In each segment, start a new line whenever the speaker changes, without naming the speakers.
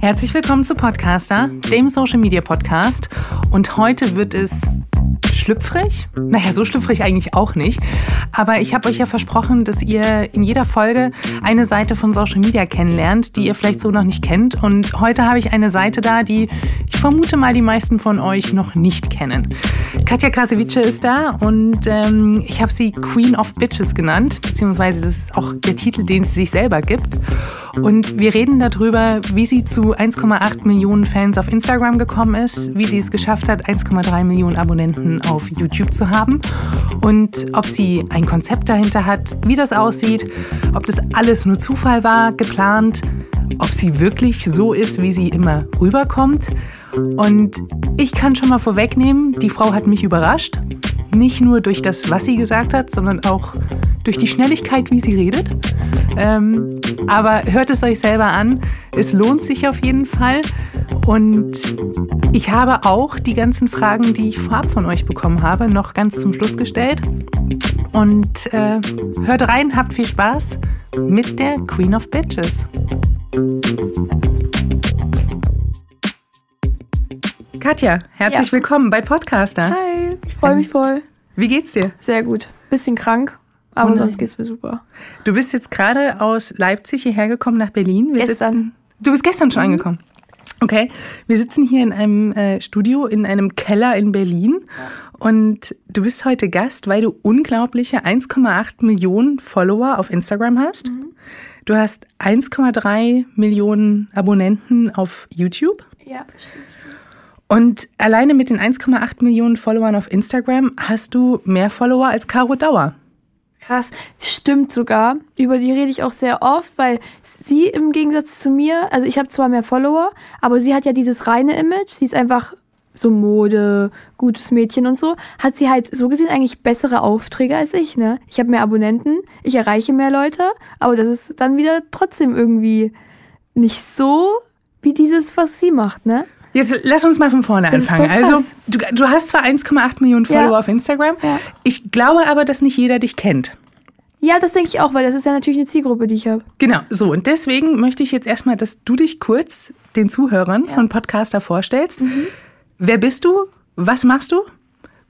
Herzlich willkommen zu Podcaster, dem Social Media Podcast. Und heute wird es schlüpfrig. Naja, so schlüpfrig eigentlich auch nicht. Aber ich habe euch ja versprochen, dass ihr in jeder Folge eine Seite von Social Media kennenlernt, die ihr vielleicht so noch nicht kennt. Und heute habe ich eine Seite da, die ich vermute mal die meisten von euch noch nicht kennen. Katja Krasavice ist da und ähm, ich habe sie Queen of Bitches genannt, beziehungsweise das ist auch der Titel, den sie sich selber gibt. Und wir reden darüber, wie sie zu 1,8 Millionen Fans auf Instagram gekommen ist, wie sie es geschafft hat, 1,3 Millionen Abonnenten auf YouTube zu haben und ob sie ein Konzept dahinter hat, wie das aussieht, ob das alles nur Zufall war, geplant, ob sie wirklich so ist, wie sie immer rüberkommt. Und ich kann schon mal vorwegnehmen, die Frau hat mich überrascht. Nicht nur durch das, was sie gesagt hat, sondern auch durch die Schnelligkeit, wie sie redet. Ähm, aber hört es euch selber an. Es lohnt sich auf jeden Fall. Und ich habe auch die ganzen Fragen, die ich vorab von euch bekommen habe, noch ganz zum Schluss gestellt. Und äh, hört rein, habt viel Spaß mit der Queen of Bitches. Katja, herzlich ja. willkommen bei Podcaster.
Hi, ich freue mich voll.
Wie geht's dir?
Sehr gut. Bisschen krank, aber oh sonst geht's mir super.
Du bist jetzt gerade aus Leipzig hierher gekommen nach Berlin.
Wir gestern.
Sitzen, du bist gestern schon mhm. angekommen. Okay, wir sitzen hier in einem äh, Studio in einem Keller in Berlin und du bist heute Gast, weil du unglaubliche 1,8 Millionen Follower auf Instagram hast. Mhm. Du hast 1,3 Millionen Abonnenten auf YouTube.
Ja, stimmt.
Und alleine mit den 1,8 Millionen Followern auf Instagram hast du mehr Follower als Caro Dauer.
Krass, stimmt sogar. Über die rede ich auch sehr oft, weil sie im Gegensatz zu mir, also ich habe zwar mehr Follower, aber sie hat ja dieses reine Image. Sie ist einfach so Mode, gutes Mädchen und so. Hat sie halt so gesehen eigentlich bessere Aufträge als ich, ne? Ich habe mehr Abonnenten, ich erreiche mehr Leute, aber das ist dann wieder trotzdem irgendwie nicht so wie dieses, was sie macht, ne?
Jetzt lass uns mal von vorne das anfangen. Also, du, du, hast zwar 1,8 Millionen Follower ja. auf Instagram. Ja. Ich glaube aber, dass nicht jeder dich kennt.
Ja, das denke ich auch, weil das ist ja natürlich eine Zielgruppe, die ich habe.
Genau, so. Und deswegen möchte ich jetzt erstmal, dass du dich kurz den Zuhörern ja. von Podcaster vorstellst. Mhm. Wer bist du? Was machst du?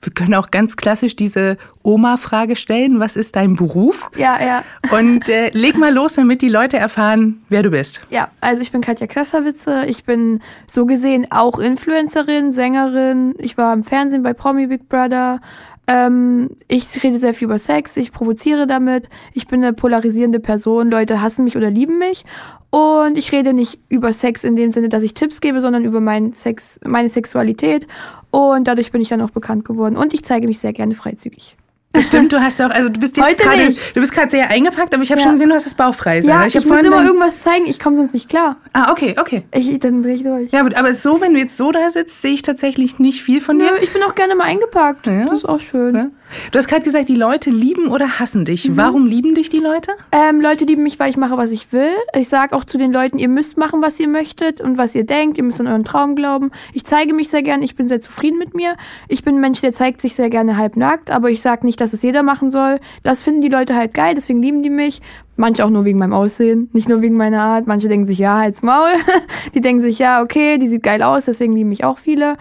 Wir können auch ganz klassisch diese Oma-Frage stellen. Was ist dein Beruf?
Ja, ja.
Und äh, leg mal los, damit die Leute erfahren, wer du bist.
Ja, also ich bin Katja Krasserwitze. Ich bin so gesehen auch Influencerin, Sängerin. Ich war im Fernsehen bei Promi Big Brother. Ähm, ich rede sehr viel über Sex. Ich provoziere damit. Ich bin eine polarisierende Person. Leute hassen mich oder lieben mich. Und ich rede nicht über Sex in dem Sinne, dass ich Tipps gebe, sondern über meinen Sex, meine Sexualität. Und dadurch bin ich dann auch bekannt geworden. Und ich zeige mich sehr gerne freizügig.
Das stimmt, du hast auch, also du bist jetzt gerade, du bist gerade sehr eingepackt, aber ich habe ja. schon gesehen, du hast das bauchfrei.
Ja, ich, ich muss immer irgendwas zeigen, ich komme sonst nicht klar.
Ah, okay, okay.
Ich, dann drehe ich durch.
Ja, aber so, wenn du jetzt so da sitzt, sehe ich tatsächlich nicht viel von dir. Ja,
ich bin auch gerne mal eingepackt. Ja. Das ist auch schön.
Du hast gerade gesagt, die Leute lieben oder hassen dich. Mhm. Warum lieben dich die Leute?
Ähm, Leute lieben mich, weil ich mache, was ich will. Ich sage auch zu den Leuten, ihr müsst machen, was ihr möchtet und was ihr denkt. Ihr müsst an euren Traum glauben. Ich zeige mich sehr gerne. Ich bin sehr zufrieden mit mir. Ich bin ein Mensch, der zeigt sich sehr gerne halbnackt, aber ich sage nicht, dass es jeder machen soll. Das finden die Leute halt geil, deswegen lieben die mich. Manche auch nur wegen meinem Aussehen, nicht nur wegen meiner Art. Manche denken sich, ja, halt's Maul. die denken sich, ja, okay, die sieht geil aus, deswegen lieben mich auch viele.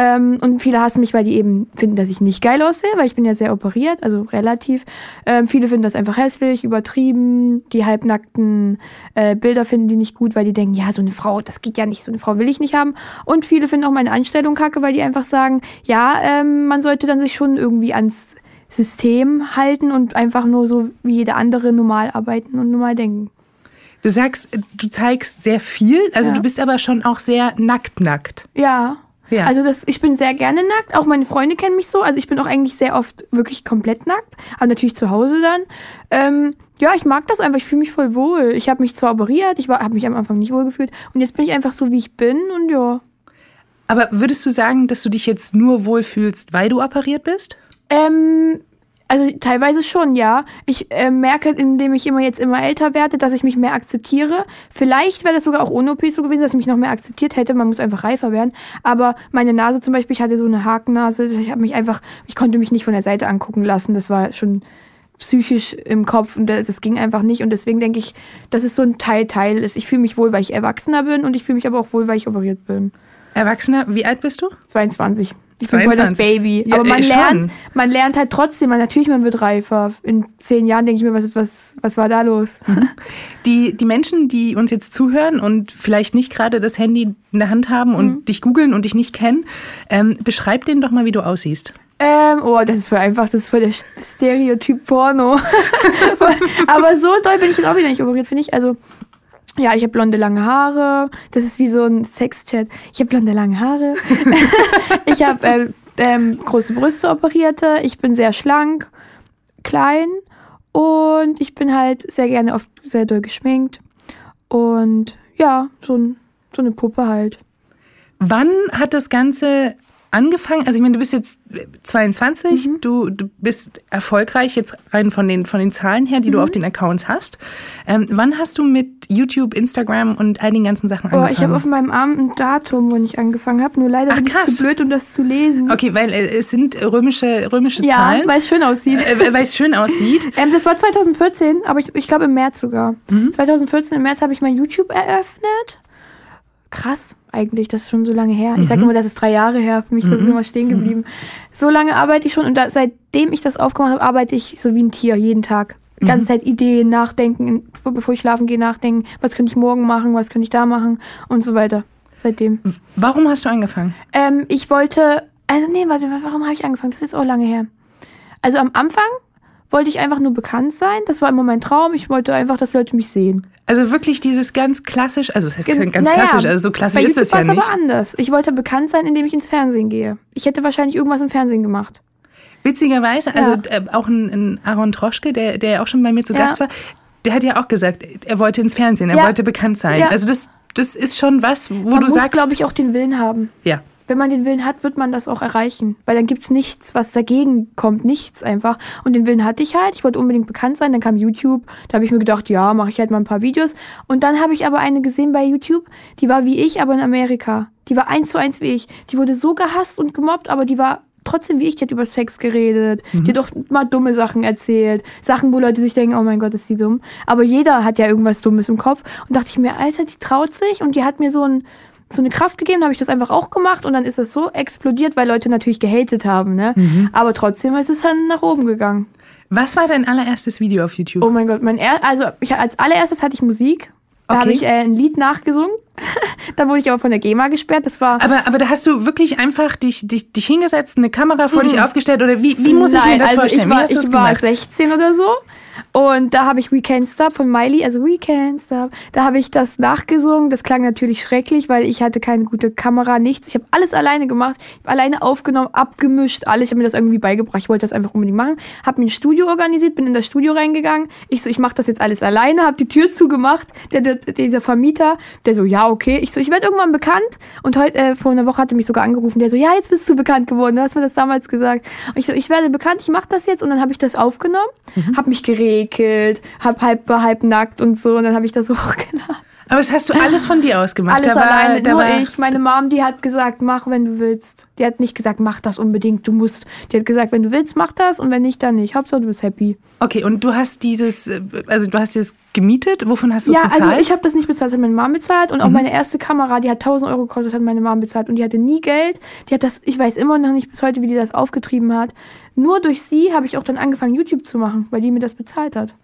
Ähm, und viele hassen mich, weil die eben finden, dass ich nicht geil aussehe, weil ich bin ja sehr operiert, also relativ. Ähm, viele finden das einfach hässlich, übertrieben. Die halbnackten äh, Bilder finden die nicht gut, weil die denken, ja, so eine Frau, das geht ja nicht, so eine Frau will ich nicht haben. Und viele finden auch meine Anstellung kacke, weil die einfach sagen, ja, ähm, man sollte dann sich schon irgendwie ans System halten und einfach nur so wie jeder andere normal arbeiten und normal denken.
Du sagst, du zeigst sehr viel, also ja. du bist aber schon auch sehr nackt nackt.
Ja. Ja. Also das, ich bin sehr gerne nackt. Auch meine Freunde kennen mich so. Also ich bin auch eigentlich sehr oft wirklich komplett nackt. Aber natürlich zu Hause dann. Ähm, ja, ich mag das einfach. Ich fühle mich voll wohl. Ich habe mich zwar operiert, ich habe mich am Anfang nicht wohl gefühlt. Und jetzt bin ich einfach so, wie ich bin. Und ja.
Aber würdest du sagen, dass du dich jetzt nur wohlfühlst, weil du operiert bist?
Ähm, also teilweise schon, ja. Ich äh, merke, indem ich immer jetzt immer älter werde, dass ich mich mehr akzeptiere. Vielleicht wäre das sogar auch ohne OP so gewesen, dass ich mich noch mehr akzeptiert hätte. Man muss einfach reifer werden. Aber meine Nase zum Beispiel, ich hatte so eine Hakennase. Ich habe mich einfach, ich konnte mich nicht von der Seite angucken lassen. Das war schon psychisch im Kopf und das, das ging einfach nicht. Und deswegen denke ich, dass es so ein Teil-Teil ist. Ich fühle mich wohl, weil ich erwachsener bin und ich fühle mich aber auch wohl, weil ich operiert bin.
Erwachsener, wie alt bist du?
22. Ich bin voll das
22.
Baby.
Ja,
aber man
äh, schon.
lernt, man lernt halt trotzdem, man, natürlich, man wird reifer. In zehn Jahren denke ich mir, was, was, was war da los?
Die, die Menschen, die uns jetzt zuhören und vielleicht nicht gerade das Handy in der Hand haben und
Mhm.
dich googeln und dich nicht kennen, ähm, beschreib denen doch mal, wie du aussiehst.
Ähm, oh, das ist voll einfach, das ist voll der Stereotyp Porno. Aber so doll bin ich jetzt auch wieder nicht operiert, finde ich. Also, ja, ich habe blonde lange Haare. Das ist wie so ein Sexchat. Ich habe blonde lange Haare. ich habe ähm, ähm, große Brüste operierte. Ich bin sehr schlank, klein und ich bin halt sehr gerne oft sehr doll geschminkt. Und ja, so, ein, so eine Puppe halt.
Wann hat das Ganze angefangen? Also ich meine, du bist jetzt 22,
Mhm.
du, du bist erfolgreich jetzt rein von den, von den Zahlen her, die du
Mhm.
auf den Accounts hast. Ähm, wann hast du mit YouTube, Instagram und all den ganzen Sachen
Oh,
angefangen?
ich habe auf meinem Arm ein Datum, wo ich angefangen habe. Nur leider
Ach,
bin ich zu blöd, um das zu lesen.
okay, weil äh, es sind römische, römische
Ja,
Zahlen,
weil es schön aussieht.
äh, weil es schön aussieht.
Ähm, das war 2014, aber ich, ich glaube im März sogar. 2014 im März habe ich mein YouTube eröffnet. Krass, eigentlich, das ist schon so lange her. Ich sage immer, das ist drei Jahre her. Für mich ist das immer stehen geblieben. So lange arbeite ich schon und da, seitdem ich das aufgemacht habe, arbeite ich so wie ein Tier, jeden Tag. Die ganze Zeit Ideen, nachdenken, bevor ich schlafen gehe, nachdenken, was könnte ich morgen machen, was könnte ich da machen und so weiter. Seitdem.
Warum hast du angefangen?
Ähm, ich wollte, also nee, warte, warum habe ich angefangen? Das ist auch lange her. Also am Anfang wollte ich einfach nur bekannt sein. Das war immer mein Traum. Ich wollte einfach, dass Leute mich sehen.
Also wirklich dieses ganz klassisch, also das heißt
Gen-
ganz
naja,
klassisch, also so klassisch ist das ja nicht.
aber anders. Ich wollte bekannt sein, indem ich ins Fernsehen gehe. Ich hätte wahrscheinlich irgendwas im Fernsehen gemacht.
Witzigerweise, also
Ja.
äh, auch ein, ein Aaron Troschke, der, der ja auch schon bei mir zu
Ja.
Gast war, der hat ja auch gesagt, er wollte ins Fernsehen, er
Ja.
wollte bekannt sein. Also das, das ist schon was, wo
Man
du
muss,
sagst,
glaube ich, auch den Willen haben.
ja.
Wenn man den Willen hat, wird man das auch erreichen. Weil dann gibt's nichts, was dagegen kommt. Nichts einfach. Und den Willen hatte ich halt. Ich wollte unbedingt bekannt sein. Dann kam YouTube. Da habe ich mir gedacht, ja, mache ich halt mal ein paar Videos. Und dann habe ich aber eine gesehen bei YouTube, die war wie ich, aber in Amerika. Die war eins zu eins wie ich. Die wurde so gehasst und gemobbt, aber die war trotzdem wie ich. Die hat über Sex geredet. Die hat auch mal dumme Sachen erzählt. Sachen, wo Leute sich denken, oh mein Gott, ist die dumm. Aber jeder hat ja irgendwas Dummes im Kopf. Und dachte ich mir, Alter, die traut sich. Und die hat mir so ein so eine Kraft gegeben, habe ich das einfach auch gemacht und dann ist es so explodiert, weil Leute natürlich gehatet haben, ne? Aber trotzdem ist es dann nach oben gegangen.
Was war dein allererstes Video auf YouTube?
Oh mein Gott, mein er also ich, als allererstes hatte ich Musik. Da
Okay.
habe ich äh, ein Lied nachgesungen. da wurde ich aber von der GEMA gesperrt. Das war
Aber, aber da hast du wirklich einfach dich, dich, dich hingesetzt, eine Kamera vor dich aufgestellt oder wie, wie muss ich mir
Nein,
das
also
vorstellen?
Ich war,
das
ich war
gemacht?
16 oder so. Und da habe ich We Can't Stop von Miley, also We Can't Stop, da habe ich das nachgesungen. Das klang natürlich schrecklich, weil ich hatte keine gute Kamera, nichts. Ich habe alles alleine gemacht, ich habe alleine aufgenommen, abgemischt, alles. Ich habe mir das irgendwie beigebracht. Ich wollte das einfach unbedingt machen. Habe mir ein Studio organisiert, bin in das Studio reingegangen. Ich so, ich mache das jetzt alles alleine, habe die Tür zugemacht. Der, der, dieser Vermieter, der so, ja, okay. Ich so, ich werde irgendwann bekannt. Und heute, äh, vor einer Woche hat er mich sogar angerufen. Der so, ja, jetzt bist du bekannt geworden. Du hast mir das damals gesagt. Und ich so, ich werde bekannt, ich mache das jetzt. Und dann habe ich das aufgenommen, habe mich geregelt, habe halb, war halb nackt und so. Und dann habe ich das hochgeladen.
Aber das hast du alles von dir aus gemacht.
Alles
war,
alleine, nur ich. Meine Mom, die hat gesagt, mach, wenn du willst. Die hat nicht gesagt, mach das unbedingt, du musst. Die hat gesagt, wenn du willst, mach das und wenn nicht, dann nicht. Hauptsache, du bist happy.
Okay, und du hast dieses, äh, also du hast dieses gemietet. Wovon hast du es
Ja,
bezahlt?
also ich habe das nicht bezahlt, das hat meine Mom bezahlt und auch meine erste Kamera, die hat 1000 Euro gekostet, hat meine Mom bezahlt und die hatte nie Geld. Die hat das, ich weiß immer noch nicht bis heute, wie die das aufgetrieben hat. Nur durch sie habe ich auch dann angefangen, YouTube zu machen, weil die mir das bezahlt hat.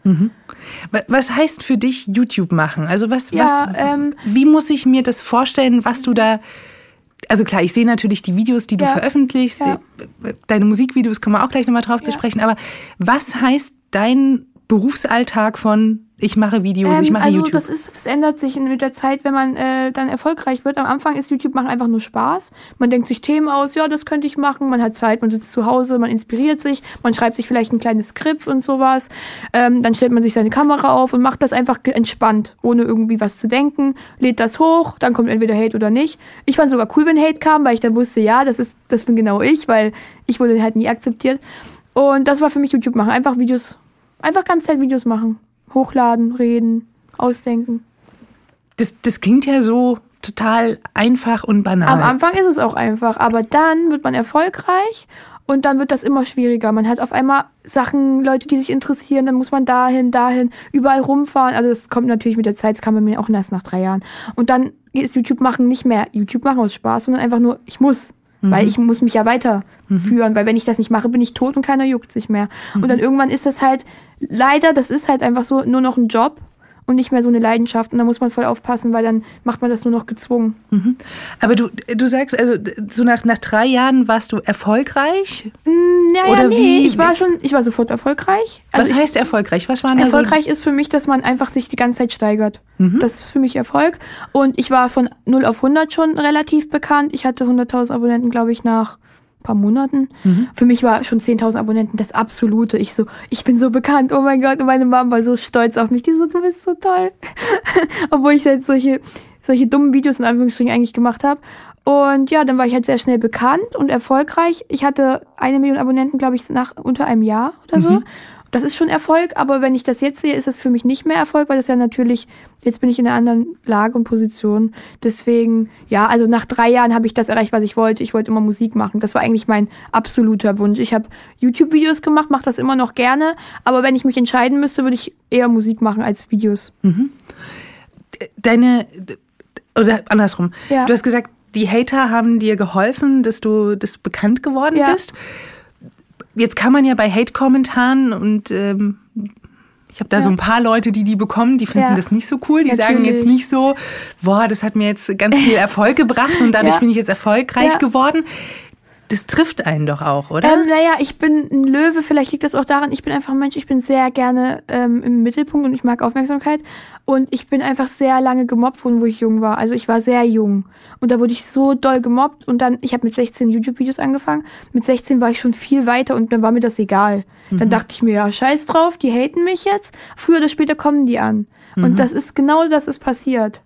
Wa- Was heißt für dich YouTube machen? Also was,
Ja,
was
ähm,
wie muss ich mir das vorstellen, was du da also klar, ich sehe natürlich die Videos, die du
Ja,
veröffentlichst,
ja.
die- deine Musikvideos, kommen wir auch gleich nochmal drauf zu sprechen, aber was heißt dein Berufsalltag von ich mache Videos, ich
Ähm,
mache
also
YouTube?
das ist, das ändert sich mit der Zeit, wenn man äh, dann erfolgreich wird. Am Anfang ist YouTube machen einfach nur Spaß. Man denkt sich Themen aus, ja, das könnte ich machen. Man hat Zeit, man sitzt zu Hause, man inspiriert sich, man schreibt sich vielleicht ein kleines Skript und sowas. Ähm, dann stellt man sich seine Kamera auf und macht das einfach entspannt, ohne irgendwie was zu denken. Lädt das hoch, dann kommt entweder Hate oder nicht. Ich fand sogar cool, wenn Hate kam, weil ich dann wusste, ja, das ist, das bin genau ich, weil ich wurde halt nie akzeptiert. Und das war für mich YouTube machen, einfach Videos, einfach ganz Zeit Videos machen hochladen, reden, ausdenken.
das, das klingt ja so total einfach und banal.
Am Anfang ist es auch einfach, aber dann wird man erfolgreich Und dann wird das immer schwieriger. Man hat auf einmal Sachen, Leute, die sich interessieren, dann muss man dahin, dahin, überall rumfahren. Also das kommt natürlich mit der Zeit, das kam bei mir auch erst nach drei Jahren. Und dann ist YouTube machen nicht mehr YouTube machen aus Spaß, sondern einfach nur, ich muss. Mhm. Weil ich muss mich ja weiterführen, mhm. weil wenn ich das nicht mache, bin ich tot und keiner juckt sich mehr. Mhm. Und dann irgendwann ist das halt, leider, das ist halt einfach so nur noch ein Job und nicht mehr so eine Leidenschaft. Und da muss man voll aufpassen, weil dann macht man das nur noch gezwungen.
Mhm. Aber du, du sagst, also so nach, nach drei Jahren warst du erfolgreich?
Mm, ja, Oder nee, wie? ich war schon, ich war sofort erfolgreich.
Also Was heißt ich, erfolgreich? Was waren
Erfolgreich so? ist für mich, dass man einfach sich die ganze Zeit steigert. Mhm. Das ist für mich Erfolg. Und ich war von 0 auf 100 schon relativ bekannt. Ich hatte 100.000 Abonnenten, glaube ich, nach paar Monaten. Mhm. Für mich war schon 10.000 Abonnenten das absolute. Ich so, ich bin so bekannt, oh mein Gott. Und meine Mama war so stolz auf mich. Die so, du bist so toll. Obwohl ich halt solche, solche dummen Videos in Anführungsstrichen eigentlich gemacht habe. Und ja, dann war ich halt sehr schnell bekannt und erfolgreich. Ich hatte eine Million Abonnenten, glaube ich, nach unter einem Jahr oder so. Mhm das ist schon Erfolg, aber wenn ich das jetzt sehe, ist das für mich nicht mehr Erfolg, weil das ja natürlich, jetzt bin ich in einer anderen Lage und Position. Deswegen, ja, also nach drei Jahren habe ich das erreicht, was ich wollte. Ich wollte immer Musik machen. Das war eigentlich mein absoluter Wunsch. Ich habe YouTube-Videos gemacht, mache das immer noch gerne, aber wenn ich mich entscheiden müsste, würde ich eher Musik machen als Videos. Mhm.
Deine, oder andersrum, ja. du hast gesagt, die Hater haben dir geholfen, dass du, dass du bekannt geworden ja. bist. Jetzt kann man ja bei Hate-Kommentaren und ähm, ich habe da ja. so ein paar Leute, die die bekommen, die finden ja. das nicht so cool. Die Natürlich. sagen jetzt nicht so, boah, das hat mir jetzt ganz viel Erfolg gebracht und dadurch ja. bin ich jetzt erfolgreich geworden. Das trifft einen doch auch, oder?
Ähm, naja, ich bin ein Löwe, vielleicht liegt das auch daran, ich bin einfach ein Mensch, ich bin sehr gerne ähm, im Mittelpunkt und ich mag Aufmerksamkeit. Und ich bin einfach sehr lange gemobbt worden, wo ich jung war. Also ich war sehr jung. Und da wurde ich so doll gemobbt. Und dann, ich habe mit 16 YouTube-Videos angefangen. Mit 16 war ich schon viel weiter und dann war mir das egal. Mhm. Dann dachte ich mir, ja, scheiß drauf, die haten mich jetzt. Früher oder später kommen die an. Mhm. Und das ist genau das ist passiert.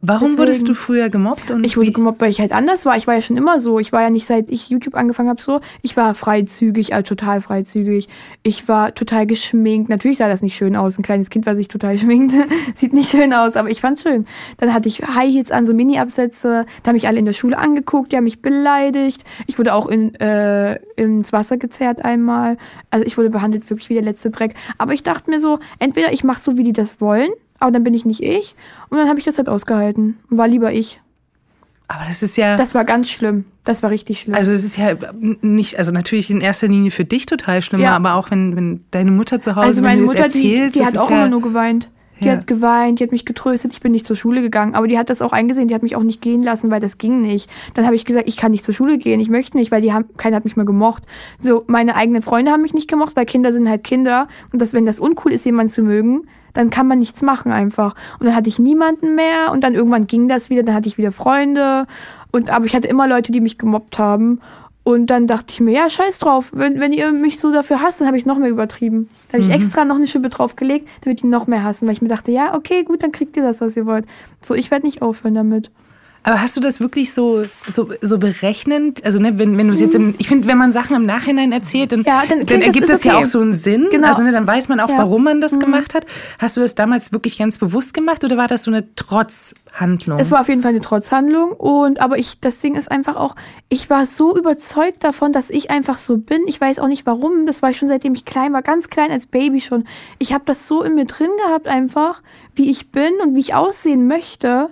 Warum Deswegen, wurdest du früher gemobbt?
ich wurde gemobbt, weil ich halt anders war. Ich war ja schon immer so. Ich war ja nicht seit ich YouTube angefangen habe so. Ich war freizügig, also total freizügig. Ich war total geschminkt. Natürlich sah das nicht schön aus. Ein kleines Kind, was sich total schminkt, sieht nicht schön aus, aber ich fand's schön. Dann hatte ich High Heels an, so Mini-Absätze. Da haben mich alle in der Schule angeguckt, die haben mich beleidigt. Ich wurde auch in, äh, ins Wasser gezerrt einmal. Also ich wurde behandelt wirklich wie der letzte Dreck. Aber ich dachte mir so, entweder ich mache so, wie die das wollen aber dann bin ich nicht ich. Und dann habe ich das halt ausgehalten. War lieber ich.
Aber das ist ja.
Das war ganz schlimm. Das war richtig schlimm.
Also es ist ja nicht, also natürlich in erster Linie für dich total schlimm, ja. aber auch wenn, wenn deine Mutter zu Hause, also meine Mutter, erzählst,
die, die hat auch ja immer nur geweint. Die ja. hat geweint, die hat mich getröstet, ich bin nicht zur Schule gegangen, aber die hat das auch eingesehen, die hat mich auch nicht gehen lassen, weil das ging nicht. Dann habe ich gesagt, ich kann nicht zur Schule gehen, ich möchte nicht, weil die haben, keiner hat mich mehr gemocht. So, meine eigenen Freunde haben mich nicht gemocht, weil Kinder sind halt Kinder und das, wenn das uncool ist, jemanden zu mögen, dann kann man nichts machen einfach. Und dann hatte ich niemanden mehr und dann irgendwann ging das wieder, dann hatte ich wieder Freunde und aber ich hatte immer Leute, die mich gemobbt haben. Und dann dachte ich mir, ja, scheiß drauf. Wenn, wenn ihr mich so dafür hasst, dann habe ich noch mehr übertrieben. Da habe ich mhm. extra noch eine Schippe draufgelegt, damit die noch mehr hassen, weil ich mir dachte, ja, okay, gut, dann kriegt ihr das, was ihr wollt. So, ich werde nicht aufhören damit.
Aber hast du das wirklich so, so, so berechnend? Also, ne, wenn, wenn du es jetzt im, ich finde, wenn man Sachen im Nachhinein erzählt, dann, ja, dann, dann ergibt das, das okay. ja auch so einen Sinn. Genau. Also, ne, dann weiß man auch, ja. warum man das mhm. gemacht hat. Hast du das damals wirklich ganz bewusst gemacht oder war das so eine Trotzhandlung?
Es war auf jeden Fall eine Trotzhandlung. Und, aber ich, das Ding ist einfach auch, ich war so überzeugt davon, dass ich einfach so bin. Ich weiß auch nicht warum. Das war ich schon seitdem ich klein war, ganz klein als Baby schon. Ich habe das so in mir drin gehabt einfach, wie ich bin und wie ich aussehen möchte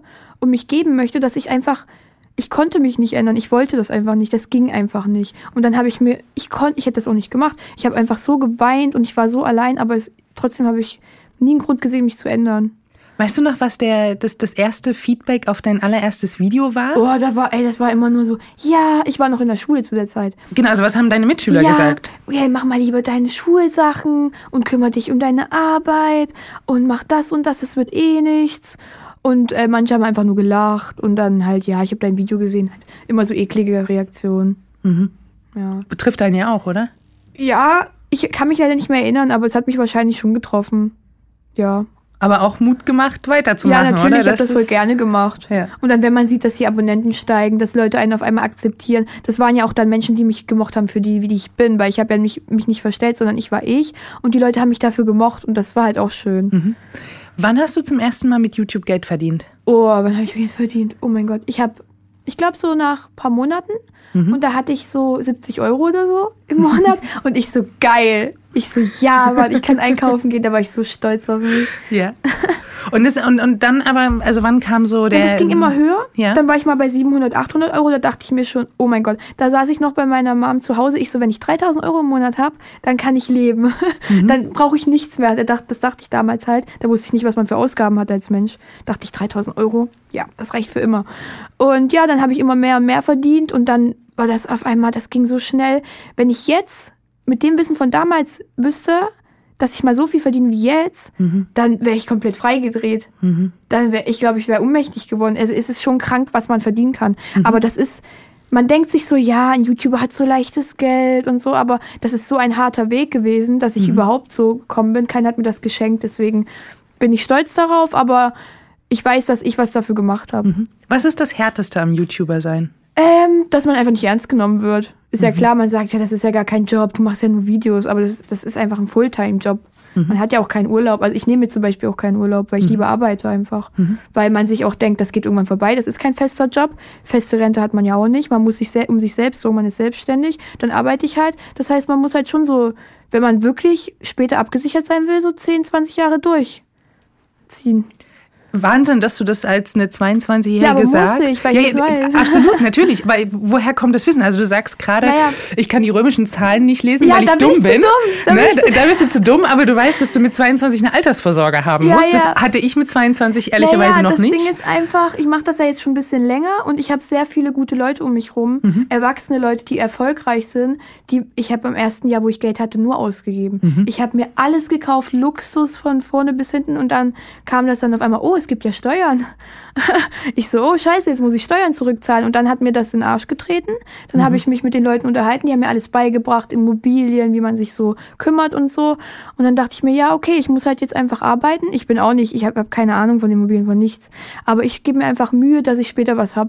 und mich geben möchte, dass ich einfach, ich konnte mich nicht ändern. Ich wollte das einfach nicht. Das ging einfach nicht. Und dann habe ich mir, ich konnte, ich hätte das auch nicht gemacht. Ich habe einfach so geweint und ich war so allein, aber es, trotzdem habe ich nie einen Grund gesehen, mich zu ändern.
Weißt du noch, was der, das, das erste Feedback auf dein allererstes Video war?
Oh, da war, ey, das war immer nur so, ja, ich war noch in der Schule zu der Zeit.
Genau, also was haben deine Mitschüler
ja,
gesagt?
Ja, mach mal lieber deine Schulsachen und kümmere dich um deine Arbeit und mach das und das, das wird eh nichts. Und äh, manche haben einfach nur gelacht und dann halt, ja, ich habe dein Video gesehen, halt immer so eklige Reaktionen.
Mhm. Ja. Betrifft einen ja auch, oder?
Ja, ich kann mich leider nicht mehr erinnern, aber es hat mich wahrscheinlich schon getroffen. Ja.
Aber auch Mut gemacht, weiterzumachen.
Ja, natürlich, oder? ich habe das voll gerne gemacht. Ja. Und dann, wenn man sieht, dass die Abonnenten steigen, dass Leute einen auf einmal akzeptieren, das waren ja auch dann Menschen, die mich gemocht haben für die, wie ich bin, weil ich habe ja mich, mich nicht verstellt, sondern ich war ich und die Leute haben mich dafür gemocht und das war halt auch schön. Mhm.
Wann hast du zum ersten Mal mit YouTube Geld verdient?
Oh, wann habe ich Geld verdient? Oh mein Gott, ich habe ich glaube so nach ein paar Monaten. Und da hatte ich so 70 Euro oder so im Monat. und ich so, geil. Ich so, ja, Mann, ich kann einkaufen gehen. Da war ich so stolz auf mich.
Ja. Und, das, und, und dann aber, also wann kam so der...
Ja, das ging immer höher.
Ja.
Dann war ich mal bei 700, 800 Euro. Da dachte ich mir schon, oh mein Gott. Da saß ich noch bei meiner Mom zu Hause. Ich so, wenn ich 3000 Euro im Monat habe, dann kann ich leben. Dann brauche ich nichts mehr. Das dachte ich damals halt. Da wusste ich nicht, was man für Ausgaben hat als Mensch. Dachte ich, 3000 Euro, ja, das reicht für immer. Und ja, dann habe ich immer mehr und mehr verdient. Und dann war das auf einmal, das ging so schnell. Wenn ich jetzt mit dem Wissen von damals wüsste, dass ich mal so viel verdiene wie jetzt, dann wäre ich komplett freigedreht. Dann wäre ich, glaube ich, wäre ohnmächtig geworden. Also es ist schon krank, was man verdienen kann. Aber das ist, man denkt sich so, ja, ein YouTuber hat so leichtes Geld und so, aber das ist so ein harter Weg gewesen, dass ich überhaupt so gekommen bin. Keiner hat mir das geschenkt, deswegen bin ich stolz darauf, aber ich weiß, dass ich was dafür gemacht habe.
Was ist das Härteste am YouTuber sein?
Ähm, dass man einfach nicht ernst genommen wird. Ist ja klar, man sagt ja, das ist ja gar kein Job, du machst ja nur Videos, aber das, das ist einfach ein Fulltime-Job. Man hat ja auch keinen Urlaub. Also ich nehme jetzt zum Beispiel auch keinen Urlaub, weil ich lieber arbeite einfach. Weil man sich auch denkt, das geht irgendwann vorbei. Das ist kein fester Job. Feste Rente hat man ja auch nicht. Man muss sich um sich selbst sorgen, man ist selbstständig. Dann arbeite ich halt. Das heißt, man muss halt schon so, wenn man wirklich später abgesichert sein will, so 10, 20 Jahre durchziehen.
Wahnsinn, dass du das als eine 22-Jährige
Ja, aber muss
sagst.
ich, weil ich das weiß.
Absolut, natürlich. Weil woher kommt das Wissen? Also du sagst gerade,
Naja.
ich kann die römischen Zahlen nicht lesen,
Ja,
weil ich
da
dumm bin.
dumm. Da
ne?
ich zu-
da bist du zu dumm, aber du weißt, dass du mit 22 eine Altersvorsorge haben
Ja,
musst. Das
ja.
hatte ich mit 22 ehrlicherweise noch
das
nicht.
Ding ist einfach, ich mache das ja jetzt schon ein bisschen länger und ich habe sehr viele gute Leute um mich rum,
Mhm.
erwachsene Leute, die erfolgreich sind, die ich habe im ersten Jahr, wo ich Geld hatte, nur ausgegeben.
Mhm.
Ich habe mir alles gekauft, Luxus von vorne bis hinten und dann kam das dann auf einmal, oh, es gibt ja Steuern. Ich so, oh scheiße, jetzt muss ich Steuern zurückzahlen und dann hat mir das in den Arsch getreten. Dann
Mhm.
habe ich mich mit den Leuten unterhalten, die haben mir alles beigebracht, Immobilien, wie man sich so kümmert und so. Und dann dachte ich mir, ja, okay, ich muss halt jetzt einfach arbeiten. Ich bin auch nicht, ich habe hab keine Ahnung von Immobilien, von nichts. Aber ich gebe mir einfach Mühe, dass ich später was hab.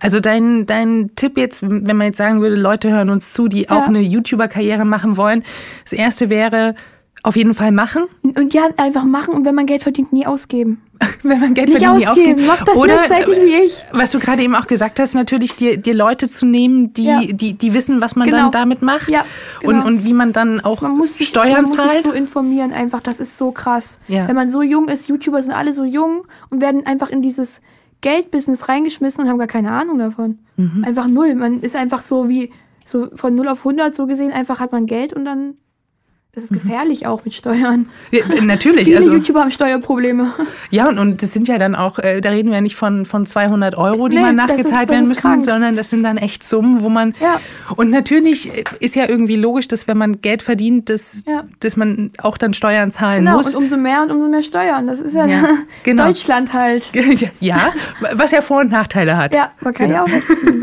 Also dein, dein Tipp jetzt, wenn man jetzt sagen würde, Leute hören uns zu, die auch
Ja.
eine YouTuber-Karriere machen wollen. Das erste wäre, auf jeden Fall machen,
Und ja, einfach machen und wenn man Geld verdient, nie ausgeben.
wenn man Geld
Nicht
verdient, nie
ausgeben, mach das
Oder,
nicht, seid nicht wie ich.
Was du gerade eben auch gesagt hast, natürlich dir, dir Leute zu nehmen, die,
Ja.
die, die wissen, was man
Genau.
dann damit macht
Ja,
und,
genau.
und wie man dann auch
Man muss sich,
Steuern
man muss sich
zahlt.
so informieren, einfach, das ist so krass.
Ja.
Wenn man so jung ist, YouTuber sind alle so jung und werden einfach in dieses Geldbusiness reingeschmissen und haben gar keine Ahnung davon.
Mhm.
Einfach null. Man ist einfach so wie, so von 0 auf 100 so gesehen, einfach hat man Geld und dann, das ist gefährlich auch mit Steuern.
Ja, natürlich,
Viele
also
YouTuber haben Steuerprobleme.
ja und, und das sind ja dann auch, äh, da reden wir nicht von, von 200 Euro, die
Nee,
man
ist-
nachgezahlt
das
werden
ist
müssen,
krank.
sondern das sind dann echt Summen, wo man
Ja.
und natürlich ist ja irgendwie logisch, dass wenn man Geld verdient, dass,
Ja.
dass man auch dann Steuern zahlen
Genau,
muss.
und umso mehr und umso mehr Steuern. Das ist ja,
Ja, genau.
Deutschland halt.
ja, was ja Vor- und Nachteile hat.
Ja, man kann
Genau.
ja auch wegziehen.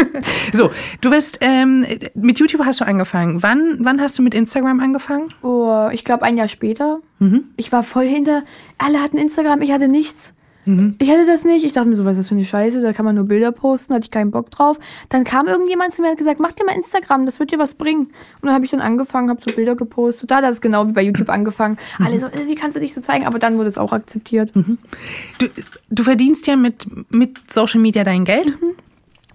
So, du bist ähm, mit YouTube hast du angefangen. Wann, wann hast du mit Instagram angefangen?
Oh, ich glaube ein Jahr später.
Mhm.
Ich war voll hinter. Alle hatten Instagram, ich hatte nichts.
Mhm.
Ich hatte das nicht. Ich dachte mir so, was ist das für eine Scheiße? Da kann man nur Bilder posten, hatte ich keinen Bock drauf. Dann kam irgendjemand zu mir und hat gesagt, mach dir mal Instagram, das wird dir was bringen. Und dann habe ich dann angefangen, habe so Bilder gepostet. Da hat das genau wie bei YouTube angefangen.
Mhm.
Alle so, äh, wie kannst du dich so zeigen? Aber dann wurde es auch akzeptiert.
Du, du verdienst ja mit, mit Social Media dein Geld.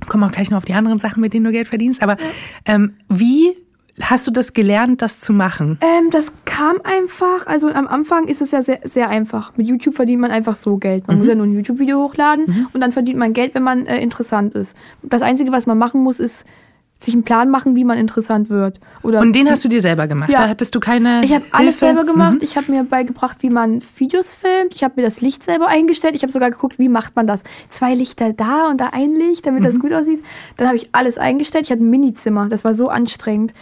Kommen auch gleich noch auf die anderen Sachen, mit denen du Geld verdienst. Aber ähm, wie hast du das gelernt, das zu machen?
Ähm, das kam einfach, also am Anfang ist es ja sehr, sehr einfach. Mit YouTube verdient man einfach so Geld. Man muss ja nur ein YouTube-Video hochladen und dann verdient man Geld, wenn man äh, interessant ist. Das Einzige, was man machen muss, ist sich einen Plan machen, wie man interessant wird. Oder
Und den hast du dir selber gemacht.
Ja.
Da hattest du keine.
ich habe alles selber gemacht. Ich habe mir beigebracht, wie man Videos filmt. Ich habe mir das Licht selber eingestellt. Ich habe sogar geguckt, wie macht man das. Zwei Lichter da und da ein Licht, damit das gut aussieht. Dann habe ich alles eingestellt. Ich hatte ein Minizimmer. Das war so anstrengend.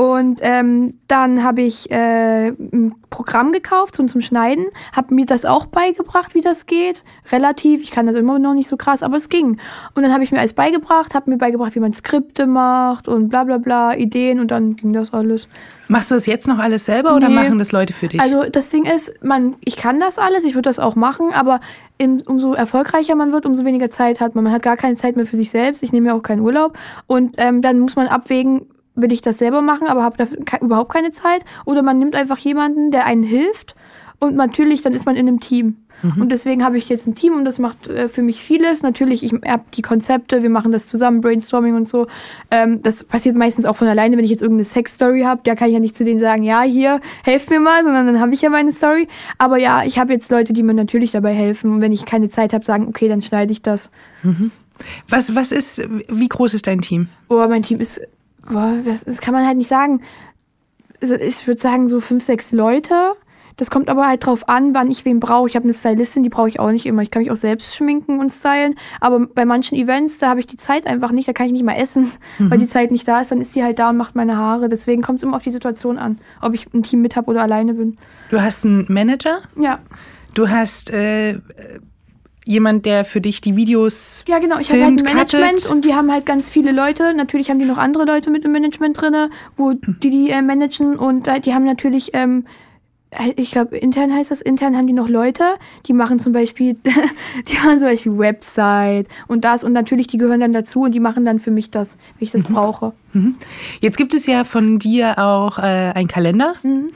Und ähm, dann habe ich äh, ein Programm gekauft zum, zum Schneiden, habe mir das auch beigebracht, wie das geht. Relativ, ich kann das immer noch nicht so krass, aber es ging. Und dann habe ich mir alles beigebracht, habe mir beigebracht, wie man Skripte macht und bla bla bla, Ideen und dann ging das alles.
Machst du das jetzt noch alles selber oder
Nee.
machen das Leute für dich?
Also das Ding ist, man, ich kann das alles, ich würde das auch machen, aber im, umso erfolgreicher man wird, umso weniger Zeit hat man. Man hat gar keine Zeit mehr für sich selbst. Ich nehme ja auch keinen Urlaub. Und ähm, dann muss man abwägen, will ich das selber machen, aber habe dafür ke überhaupt keine Zeit. Oder man nimmt einfach jemanden, der einen hilft Und natürlich, dann ist man in einem Team.
Mhm.
Und deswegen habe ich jetzt ein Team und das macht äh, für mich vieles. Natürlich, ich habe die Konzepte, wir machen das zusammen, Brainstorming und so. Ähm, das passiert meistens auch von alleine, wenn ich jetzt irgendeine Sex-Story habe. Da kann ich ja nicht zu denen sagen, ja, hier, helft mir mal, sondern dann habe ich ja meine Story. Aber ja, ich habe jetzt Leute, die mir natürlich dabei helfen. Und wenn ich keine Zeit habe, sagen, okay, dann schneide ich das.
Was, was ist, wie groß ist dein Team?
Oh, mein Team ist, boah, das, das kann man halt nicht sagen. Also ich würde sagen, so fünf, sechs Leute. Das kommt aber halt drauf an, wann ich wen brauche. Ich habe eine Stylistin, die brauche ich auch nicht immer. Ich kann mich auch selbst schminken und stylen. Aber bei manchen Events, da habe ich die Zeit einfach nicht. Da kann ich nicht mal essen, weil die Zeit nicht da ist. Dann ist die halt da und macht meine Haare. Deswegen kommt es immer auf die Situation an, ob ich ein Team mit habe oder alleine bin.
Du hast einen Manager,
Ja,
du hast äh, jemand, der für dich die Videos
Ja, genau. Ich habe halt ein Management
cuttet.
und die haben halt ganz viele Leute. Natürlich haben die noch andere Leute mit im Management drinne, wo die die äh, managen und äh, die haben natürlich, ähm, ich glaube, intern heißt das, intern haben die noch Leute, die machen zum Beispiel, die machen zum Beispiel Website und das und natürlich, die gehören dann dazu und die machen dann für mich das, wenn ich das brauche.
Jetzt gibt es ja von dir auch äh, einen Kalender.
Mhm.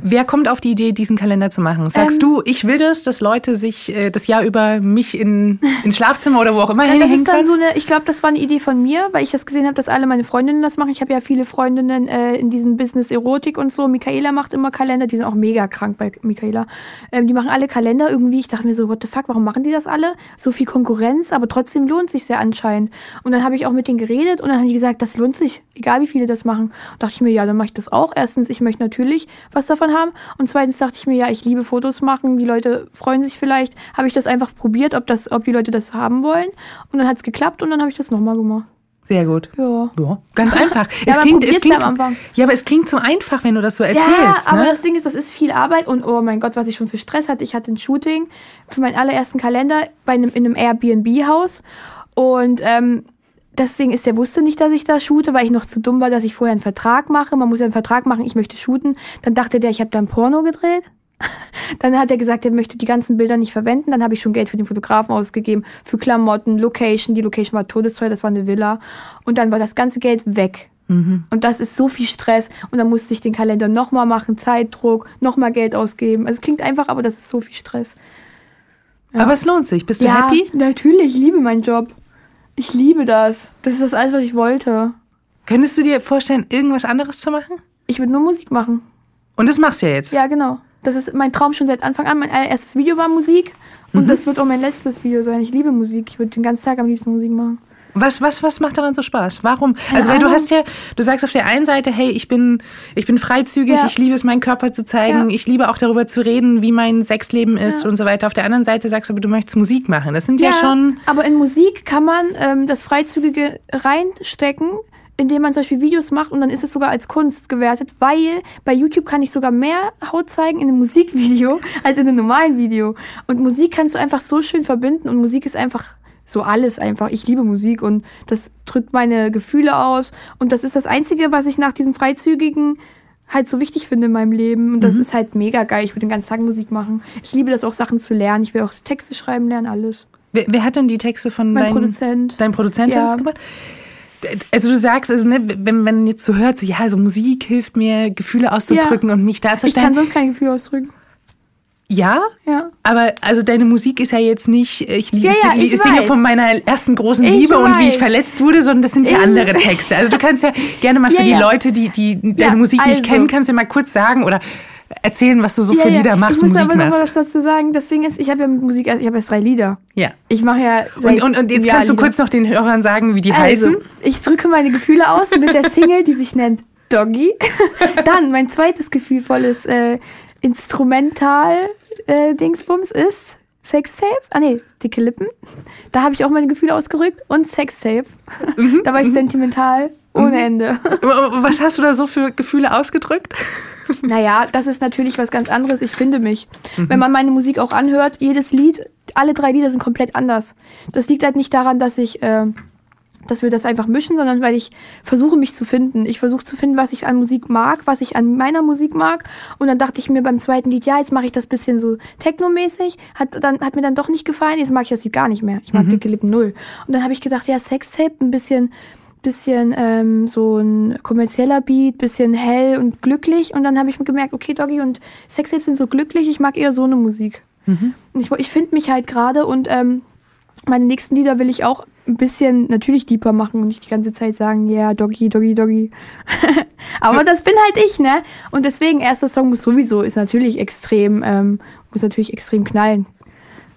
Wer kommt auf die Idee, diesen Kalender zu machen? Sagst
Ähm,
du, ich will das, dass Leute sich äh, das Jahr über mich in, ins Schlafzimmer oder wo auch immer
Ja, das ist dann
können?
so eine, ich glaube, das war eine Idee von mir, weil ich das gesehen habe, dass alle meine Freundinnen das machen. Ich habe ja viele Freundinnen äh, in diesem Business Erotik und so. Michaela macht immer Kalender, die sind auch mega krank bei Michaela. Ähm, die machen alle Kalender irgendwie. Ich dachte mir so, what the fuck, warum machen die das alle? So viel Konkurrenz, aber trotzdem lohnt sich sehr anscheinend. Und dann habe ich auch mit denen geredet und dann haben die gesagt, das lohnt sich, egal wie viele das machen. Und dachte ich mir, ja, dann mache ich das auch. Erstens, ich möchte natürlich was davon haben. Und zweitens dachte ich mir, ja, ich liebe Fotos machen. Die Leute freuen sich vielleicht. Habe ich das einfach probiert, ob, das, ob die Leute das haben wollen. Und dann hat es geklappt und dann habe ich das nochmal gemacht.
Sehr gut.
Ja.
Ja, ganz einfach.
Ja,
es klingt, es
ja
klingt, ja, aber es klingt so einfach, wenn du das so erzählst.
Ja, aber
ne?
das Ding ist, das ist viel Arbeit und oh mein Gott, was ich schon für Stress hatte. Ich hatte ein Shooting für meinen allerersten Kalender bei einem, in einem Airbnb-Haus und ähm, das Ding ist, der wusste nicht, dass ich da shoote, weil ich noch zu dumm war, dass ich vorher einen Vertrag mache. Man muss ja einen Vertrag machen, ich möchte shooten. Dann dachte der, ich habe da ein Porno gedreht. Dann hat er gesagt, er möchte die ganzen Bilder nicht verwenden. Dann habe ich schon Geld für den Fotografen ausgegeben, für Klamotten, Location. Die Location war todesteuer, das war eine Villa. Und dann war das ganze Geld weg. Und das ist so viel Stress. Und dann musste ich den Kalender nochmal machen, Zeitdruck, nochmal Geld ausgeben. Also es klingt einfach, aber das ist so viel Stress.
Aber es lohnt sich. Bist du
ja,
happy?
natürlich, ich liebe meinen Job. Ich liebe das. Das ist das alles, was ich wollte.
Könntest du dir vorstellen, irgendwas anderes zu machen?
Ich würde nur Musik machen.
Und das machst du ja jetzt.
Ja, genau. Das ist mein Traum schon seit Anfang an. Mein allererstes Video war Musik. Und
Mhm.
das wird auch mein letztes Video sein. Ich liebe Musik. Ich würde den ganzen Tag am liebsten Musik machen.
Was, was, was macht daran so Spaß? Warum? Also, weil du hast ja, du sagst auf der einen Seite, hey, ich bin, ich bin freizügig,
Ja.
ich liebe es, meinen Körper zu zeigen,
Ja.
ich liebe auch darüber zu reden, wie mein Sexleben ist
Ja.
und so weiter. Auf der anderen Seite sagst du aber, du möchtest Musik machen. Das sind ja, schon.
Aber in Musik kann man ähm, das Freizügige reinstecken, indem man zum Beispiel Videos macht und dann ist es sogar als Kunst gewertet, weil bei YouTube kann ich sogar mehr Haut zeigen in einem Musikvideo als in einem normalen Video. Und Musik kannst du einfach so schön verbinden und Musik ist einfach so alles einfach. Ich liebe Musik und das drückt meine Gefühle aus und das ist das Einzige, was ich nach diesem Freizügigen halt so wichtig finde in meinem Leben und das ist halt mega geil. Ich würde den ganzen Tag Musik machen. Ich liebe das auch Sachen zu lernen. Ich will auch Texte schreiben lernen, alles.
Wer, wer hat denn die Texte von
Mein
deinem
Produzent.
Dein Produzent
Ja.
hat es gemacht? Also du sagst, also ne, wenn man jetzt so hört, so ja, also Musik hilft mir, Gefühle auszudrücken und mich
Ich kann
darzustellen.
sonst kein Gefühl ausdrücken.
Ja,
Ja.
aber also deine Musik ist ja jetzt nicht, ich,
Ja, ja,
ich,
ich
singe
weiß.
von meiner ersten großen
Ich
Liebe und wie ich verletzt wurde, sondern das sind ja
Ich-
andere Texte. Also du kannst ja gerne mal für die. Leute, die, die deine Musik nicht
also.
kennen, kannst du mal kurz sagen oder erzählen, was du so für Lieder machst,
ich muss
Musik
aber noch mal
machst.
was dazu sagen. Das Ding ist, ich habe ja mit Musik, also ich habe jetzt drei Lieder.
Ja.
Ich mache ja
Und, und, und jetzt kannst du
Lieder.
kurz noch den Hörern sagen, wie die
Also,
heißen.
ich drücke meine Gefühle aus mit der Single, die sich nennt Doggy. Dann mein zweites gefühlvolles äh, Instrumental äh, ist Sextape. Ah nee, dicke Lippen. Da habe ich auch meine Gefühle ausgerückt und Sextape.
Mhm,
da war ich sentimental ohne Ende.
Was hast du da so für Gefühle ausgedrückt?
Naja, das ist natürlich was ganz anderes. Ich finde mich. Wenn man meine Musik auch anhört, jedes Lied, alle drei Lieder sind komplett anders. Das liegt halt nicht daran, dass ich, äh, dass wir das einfach mischen, sondern weil ich versuche, mich zu finden. Ich versuche zu finden, was ich an Musik mag, was ich an meiner Musik mag. Und dann dachte ich mir beim zweiten Lied, ja, jetzt mache ich das bisschen so technomäßig. Hat, dann, hat mir dann doch nicht gefallen. Jetzt mag ich das Lied gar nicht mehr. Ich mag dicke Lippen null. Und dann habe ich gedacht, ja, Sextape, ein bisschen bisschen ähm, so ein kommerzieller Beat, bisschen hell und glücklich. Und dann habe ich mir gemerkt, okay, Doggy und Sextapes sind so glücklich, ich mag eher so eine Musik. Und ich, ich finde mich halt gerade und ähm, meine nächsten Lieder will ich auch ein bisschen natürlich deeper machen und nicht die ganze Zeit sagen, ja, yeah, Doggy, Doggy, Doggy. Aber das bin halt ich, ne? Und deswegen, erster Song muss sowieso, ist natürlich extrem, ähm, muss natürlich extrem knallen.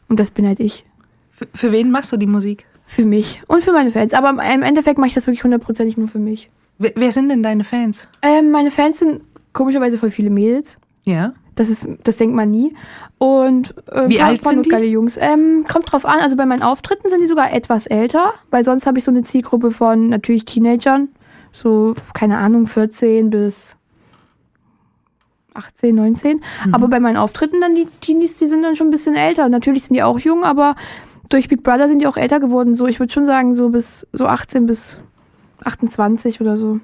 Und das bin halt ich.
Für, für wen machst du die Musik?
Für mich und für meine Fans. Aber im Endeffekt mache ich das wirklich hundertprozentig nur für mich.
Wer, wer sind denn deine Fans?
Ähm, meine Fans sind komischerweise voll viele Mädels.
Ja.
Das ist, das denkt man nie. Und äh,
Wie alt sind die?
geile Jungs. Ähm, kommt drauf an. Also bei meinen Auftritten sind die sogar etwas älter, weil sonst habe ich so eine Zielgruppe von natürlich Teenagern, so keine Ahnung 14 bis 18, 19.
Mhm.
Aber bei meinen Auftritten dann die Teenies, die sind dann schon ein bisschen älter. Natürlich sind die auch jung, aber durch Big Brother sind die auch älter geworden. So, ich würde schon sagen so bis so 18 bis 28 oder so.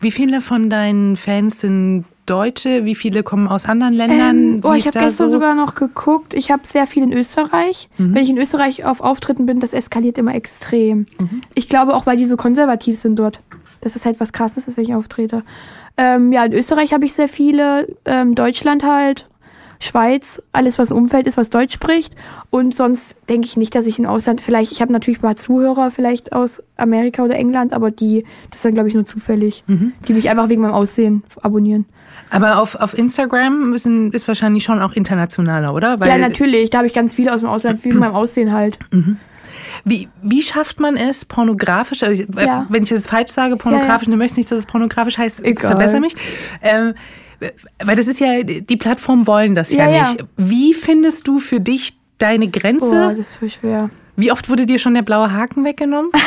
Wie viele von deinen Fans sind Deutsche? Wie viele kommen aus anderen Ländern?
Ähm, oh, ich habe gestern
so?
sogar noch geguckt. Ich habe sehr viel in Österreich.
Mhm.
Wenn ich in Österreich auf Auftritten bin, das eskaliert immer extrem.
Mhm.
Ich glaube auch, weil die so konservativ sind dort. Das ist halt was Krasses, ist, wenn ich auftrete. Ähm, ja, in Österreich habe ich sehr viele. Ähm, Deutschland halt. Schweiz, alles was Umfeld ist, was Deutsch spricht. Und sonst denke ich nicht, dass ich im Ausland vielleicht, ich habe natürlich mal Zuhörer vielleicht aus Amerika oder England, aber die, das ist dann glaube ich nur zufällig,
Mhm.
die mich einfach wegen meinem Aussehen abonnieren.
Aber auf, auf Instagram sind, ist wahrscheinlich schon auch internationaler, oder? Weil,
ja, natürlich. Da habe ich ganz viele aus dem Ausland, wegen meinem Aussehen halt.
Wie, wie schafft man es, pornografisch, also, äh,
Ja.
wenn ich es falsch sage, pornografisch, du möchtest nicht, dass es pornografisch heißt,
Egal.
verbessere mich. Ähm, weil das ist ja, die Plattformen wollen das ja,
Ja, ja.
nicht. Wie findest du für dich deine Grenze?
Boah, das ist voll schwer.
Wie oft wurde dir schon der blaue Haken weggenommen?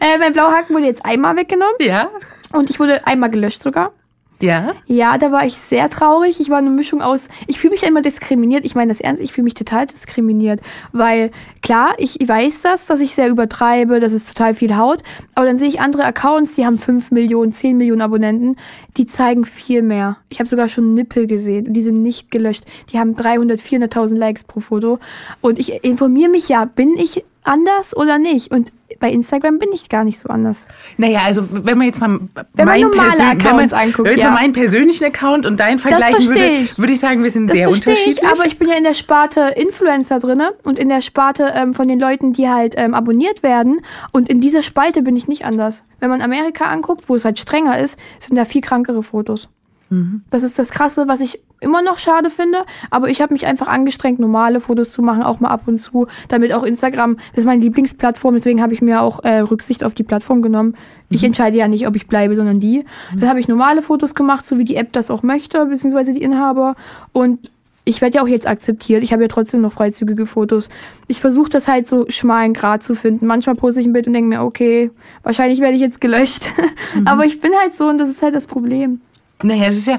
Äh, mein blauer Haken wurde jetzt einmal weggenommen
ja.
und ich wurde einmal gelöscht sogar.
Ja.
Ja, da war ich sehr traurig. Ich war eine Mischung aus. Ich fühle mich ja immer diskriminiert. Ich meine das ernst. Ich fühle mich total diskriminiert, weil klar, ich weiß das, dass ich sehr übertreibe, dass es total viel haut. Aber dann sehe ich andere Accounts, die haben 5 Millionen, 10 Millionen Abonnenten, die zeigen viel mehr. Ich habe sogar schon Nippel gesehen und die sind nicht gelöscht. Die haben 300, 400.000 Likes pro Foto. Und ich informiere mich ja, bin ich anders oder nicht? Und bei Instagram bin ich gar nicht so anders.
Naja, also wenn man jetzt mal
Wenn man normale
persön- wenn man,
anguckt,
wenn man jetzt
ja.
mal meinen persönlichen Account und deinen vergleichen würde,
ich.
würde ich sagen, wir sind
Das
sehr unterschiedlich.
ich, aber ich bin ja in der Sparte Influencer drinne und in der Sparte ähm, von den Leuten, die halt ähm, abonniert werden. Und in dieser Spalte bin ich nicht anders. Wenn man Amerika anguckt, wo es halt strenger ist, sind da viel krankere Fotos.
Mhm.
Das ist das Krasse, was ich immer noch schade finde. Aber ich habe mich einfach angestrengt, normale Fotos zu machen, auch mal ab und zu, damit auch Instagram, das ist meine Lieblingsplattform, deswegen habe ich mir auch äh, Rücksicht auf die Plattform genommen. Ich entscheide ja nicht, ob ich bleibe, sondern die. Dann habe ich normale Fotos gemacht, so wie die App das auch möchte, beziehungsweise die Inhaber. Und ich werde ja auch jetzt akzeptiert. Ich habe ja trotzdem noch freizügige Fotos. Ich versuche das halt so schmalen Grad zu finden. Manchmal poste ich ein Bild und denke mir, okay, wahrscheinlich werde ich jetzt gelöscht. Aber ich bin halt so und das ist halt das Problem.
Naja, das ist ja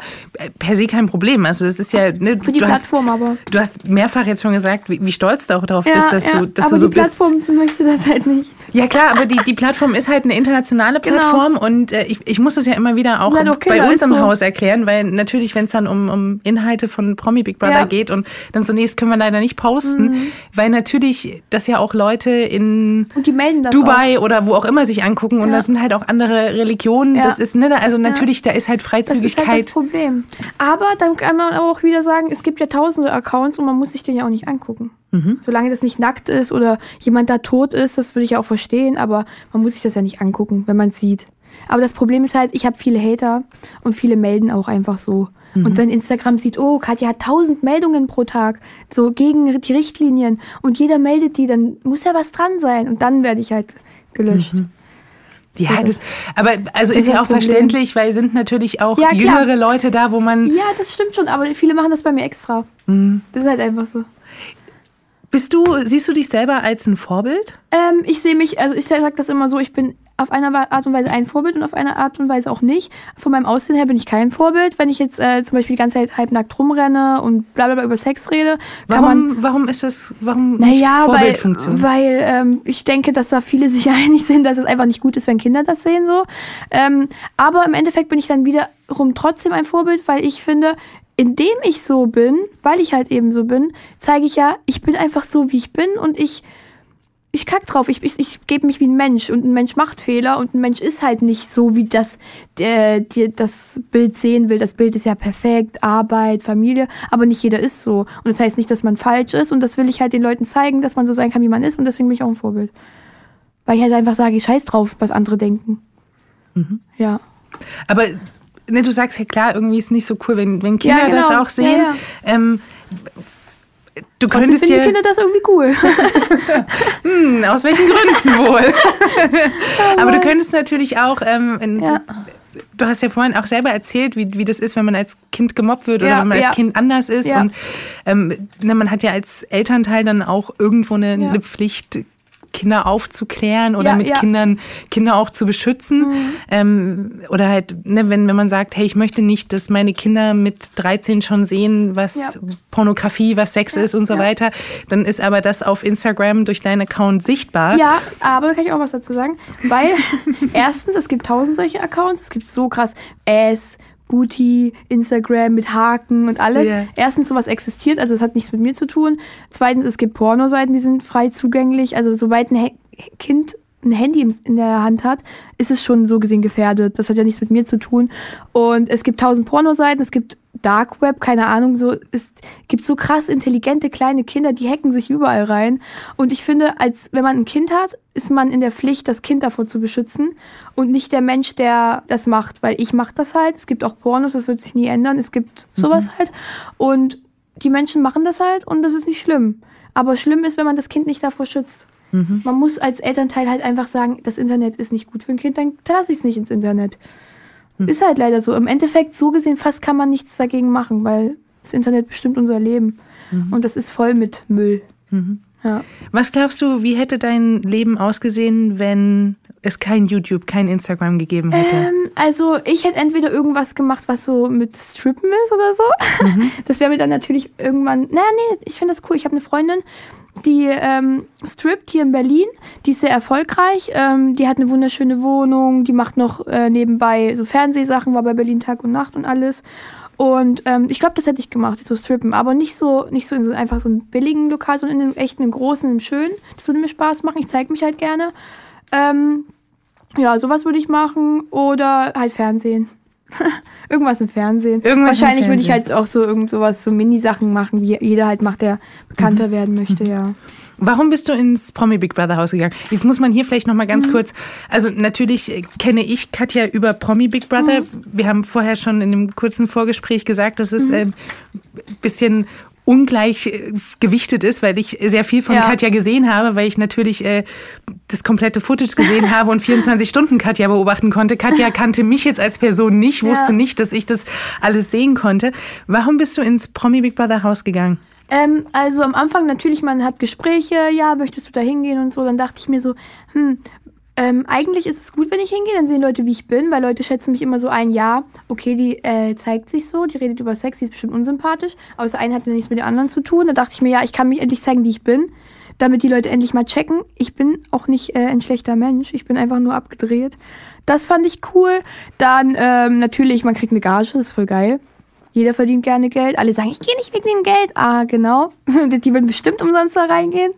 per se kein Problem. Also das ist ja, ne,
Für die
du, hast,
Plattform aber.
du hast mehrfach jetzt schon gesagt, wie, wie stolz du auch darauf bist, dass du, dass
aber
du so
die Plattform möchte das halt nicht.
Ja klar, aber die, die Plattform ist halt eine internationale
Genau.
Plattform und äh, ich, ich muss das ja immer wieder auch
halt auch
bei uns im
so.
Haus erklären, weil natürlich, wenn es dann um, um Inhalte von Promi Big Brother
Ja.
geht und dann zunächst können wir leider nicht posten,
Mhm.
weil natürlich das ja auch Leute in
Und
Dubai oder wo auch immer sich angucken und
Ja.
das sind halt auch andere Religionen.
Ja.
Das ist, ne, also natürlich, da ist halt
Das ist halt
Freizügigkeit.
das Problem. Aber dann kann man auch wieder sagen, es gibt ja tausende Accounts und man muss sich den ja auch nicht angucken.
Mhm.
Solange das nicht nackt ist oder jemand da tot ist, das würde ich ja auch verstehen, aber man muss sich das ja nicht angucken, wenn man es sieht. Aber das Problem ist halt, ich habe viele Hater und viele melden auch einfach so.
Mhm.
Und wenn Instagram sieht, oh, Katja hat tausend Meldungen pro Tag, so gegen die Richtlinien und jeder meldet die, dann muss ja was dran sein und dann werde ich halt gelöscht.
Ja,
So,
das, aber also
das
ist ja auch
Problem.
verständlich, weil sind natürlich auch
Ja,
jüngere Leute da, wo man.
Ja, das stimmt schon, aber viele machen das bei mir extra.
Mhm.
Das ist halt einfach so.
Bist du, siehst du dich selber als ein Vorbild?
Ähm, ich sehe mich, also ich sage das immer so, ich bin auf einer Art und Weise ein Vorbild und auf einer Art und Weise auch nicht. Von meinem Aussehen her bin ich kein Vorbild. Wenn ich jetzt äh, zum Beispiel die ganze Zeit halbnackt rumrenne und bla bla bla über Sex rede, kann man.
Warum, warum ist das, warum
Naja, weil,
Vorbildfunktion?
weil ähm, ich denke, dass da viele sich einig sind, dass es einfach nicht gut ist, wenn Kinder das sehen so. Ähm, aber im Endeffekt bin ich dann wiederum trotzdem ein Vorbild, weil ich finde, indem ich so bin, weil ich halt eben so bin, zeige ich ja, ich bin einfach so, wie ich bin und ich ich kack drauf. Ich, ich, ich gebe mich wie ein Mensch und ein Mensch macht Fehler und ein Mensch ist halt nicht so, wie das der, der das Bild sehen will. Das Bild ist ja perfekt, Arbeit, Familie, aber nicht jeder ist so. Und das heißt nicht, dass man falsch ist und das will ich halt den Leuten zeigen, dass man so sein kann, wie man ist und deswegen bin ich auch ein Vorbild. Weil ich halt einfach sage, ich scheiß drauf, was andere denken. Mhm. Ja.
Aber ne, du sagst ja klar, irgendwie ist es nicht so cool, wenn, wenn Kinder ja, genau. das auch sehen. Ja. Ähm,
Du könntest die Kinder das irgendwie cool.
hm, aus welchen Gründen wohl? Aber du könntest natürlich auch, ähm, ja. du hast ja vorhin auch selber erzählt, wie, wie das ist, wenn man als Kind gemobbt wird oder ja, wenn man ja. als Kind anders ist. Und ähm, man hat ja als Elternteil dann auch irgendwo eine, eine Pflicht, Kinder aufzuklären oder ja, mit ja. Kindern Kinder auch zu beschützen. Mhm. Ähm, oder halt, ne, wenn, wenn man sagt, hey, ich möchte nicht, dass meine Kinder mit 13 schon sehen, was ja. Pornografie, was Sex ist und so weiter, dann ist aber das auf Instagram durch deinen Account sichtbar.
Ja, aber da kann ich auch was dazu sagen. Weil erstens, es gibt tausend solche Accounts, es gibt so krass Ass, Booty, Instagram mit Haken und alles. Yeah. Erstens, sowas existiert, also es hat nichts mit mir zu tun. Zweitens, es gibt Pornoseiten, die sind frei zugänglich. Also sobald ein Kind ein Handy in der Hand hat, ist es schon so gesehen gefährdet. Das hat ja nichts mit mir zu tun. Und es gibt tausend Pornoseiten, es gibt Dark Web, keine Ahnung, so es gibt so krass intelligente kleine Kinder, die hacken sich überall rein. Und ich finde, als wenn man ein Kind hat, ist man in der Pflicht, das Kind davor zu beschützen und nicht der Mensch, der das macht, weil ich mache das halt. Es gibt auch Pornos, das wird sich nie ändern. Es gibt sowas mhm. halt und die Menschen machen das halt und das ist nicht schlimm. Aber schlimm ist, wenn man das Kind nicht davor schützt. Mhm. Man muss als Elternteil halt einfach sagen, das Internet ist nicht gut für ein Kind, dann lasse ich es nicht ins Internet. Mhm. Ist halt leider so. Im Endeffekt, so gesehen, fast kann man nichts dagegen machen, weil das Internet bestimmt unser Leben. Mhm. Und das ist voll mit Müll.
Mhm. Ja. Was glaubst du, wie hätte dein Leben ausgesehen, wenn es kein YouTube, kein Instagram gegeben hätte?
Ähm, also ich hätte entweder irgendwas gemacht, was so mit Strippen ist oder so. Mhm. Das wäre mir dann natürlich irgendwann. Naja, nee, ich finde das cool. Ich habe eine Freundin, die ähm, strippt hier in Berlin. Die ist sehr erfolgreich. Ähm, die hat eine wunderschöne Wohnung. Die macht noch äh, nebenbei so Fernsehsachen, war bei Berlin Tag und Nacht und alles. Und ähm, ich glaube, das hätte ich gemacht, so strippen. Aber nicht so, nicht so in so einfach so einem billigen Lokal, sondern in einem echten, einem großen, einem schönen. Das würde mir Spaß machen. Ich zeige mich halt gerne. Ähm, ja, sowas würde ich machen. Oder halt Fernsehen. Irgendwas im Fernsehen. Irgendwas Wahrscheinlich würde ich halt auch so irgend sowas, so Mini-Sachen machen, wie jeder halt macht, der bekannter mhm. werden möchte, ja.
Warum bist du ins Promi Big Brother Haus gegangen? Jetzt muss man hier vielleicht noch mal ganz mhm. kurz. Also natürlich kenne ich Katja über Promi Big Brother. Mhm. Wir haben vorher schon in einem kurzen Vorgespräch gesagt, dass es mhm. ein äh, bisschen ungleich äh, gewichtet ist, weil ich sehr viel von ja. Katja gesehen habe, weil ich natürlich äh, das komplette Footage gesehen habe und 24 Stunden Katja beobachten konnte. Katja kannte mich jetzt als Person nicht, wusste ja. nicht, dass ich das alles sehen konnte. Warum bist du ins Promi Big Brother Haus gegangen?
Ähm, also am Anfang natürlich, man hat Gespräche, ja, möchtest du da hingehen und so. Dann dachte ich mir so, hm, ähm, eigentlich ist es gut, wenn ich hingehe, dann sehen Leute, wie ich bin, weil Leute schätzen mich immer so ein, ja, okay, die äh, zeigt sich so, die redet über Sex, die ist bestimmt unsympathisch, aber das eine hat ja nichts mit dem anderen zu tun. Da dachte ich mir, ja, ich kann mich endlich zeigen, wie ich bin, damit die Leute endlich mal checken, ich bin auch nicht äh, ein schlechter Mensch, ich bin einfach nur abgedreht. Das fand ich cool. Dann ähm, natürlich, man kriegt eine Gage, das ist voll geil. Jeder verdient gerne Geld. Alle sagen, ich gehe nicht wegen dem Geld. Ah, genau. die werden bestimmt umsonst da reingehen.